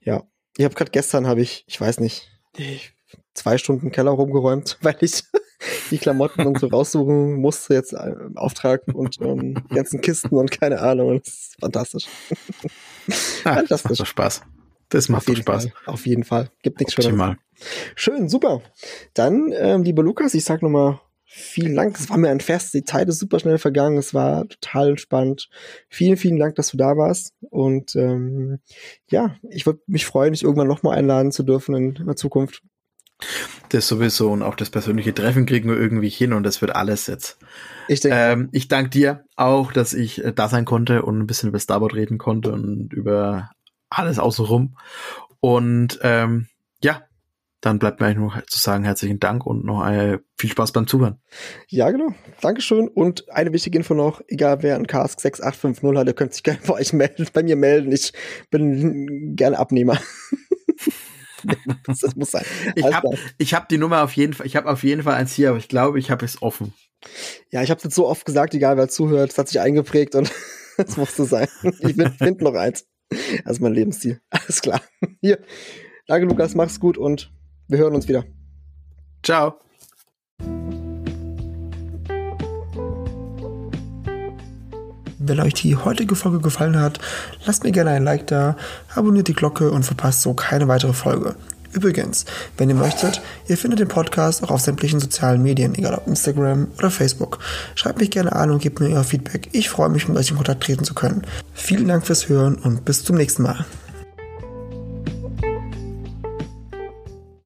ja, ich habe gerade gestern, habe ich, ich weiß nicht, zwei Stunden Keller rumgeräumt, weil ich die Klamotten und so raussuchen musste, jetzt äh, im Auftrag und ähm, die ganzen Kisten und keine Ahnung. Das ist fantastisch. Ah, fantastisch. Das macht doch Spaß. Das macht doch Spaß. Fall. Auf jeden Fall. Gibt nichts Schöneres. Schön, super. Dann, ähm, lieber Lukas, ich sag nochmal vielen Dank. Es war mir ein Fest. Die Zeit ist super schnell vergangen. Es war total entspannt. Vielen, vielen Dank, dass du da warst. Und ähm, ja, ich würde mich freuen, dich irgendwann nochmal einladen zu dürfen in, in der Zukunft. Das sowieso und auch das persönliche Treffen kriegen wir irgendwie hin und das wird alles jetzt. Ich, denke, ähm, ich danke dir auch, dass ich äh, da sein konnte und ein bisschen über Starboard reden konnte und über alles außenrum. Und ähm, ja, dann bleibt mir eigentlich nur zu sagen, herzlichen Dank und noch äh, viel Spaß beim Zuhören. Ja, genau. Dankeschön. Und eine wichtige Info noch, egal wer einen Cask 6850 hat, der könnte sich gerne bei euch melden, bei mir melden. Ich bin gerne Abnehmer. das muss sein. Ich habe hab die Nummer auf jeden Fall, ich habe auf jeden Fall eins hier, aber ich glaube, ich habe es offen. Ja, ich habe es jetzt so oft gesagt, egal wer zuhört, es hat sich eingeprägt und es musste sein. Ich finde find noch eins. Das ist mein Lebensstil. Alles klar. Hier. Danke, Lukas. Mach's gut und wir hören uns wieder. Ciao. Wenn euch die heutige Folge gefallen hat, lasst mir gerne ein Like da, abonniert die Glocke und verpasst so keine weitere Folge. Übrigens, wenn ihr möchtet, ihr findet den Podcast auch auf sämtlichen sozialen Medien, egal ob Instagram oder Facebook. Schreibt mich gerne an und gebt mir euer Feedback. Ich freue mich, mit euch in Kontakt treten zu können. Vielen Dank fürs Hören und bis zum nächsten Mal.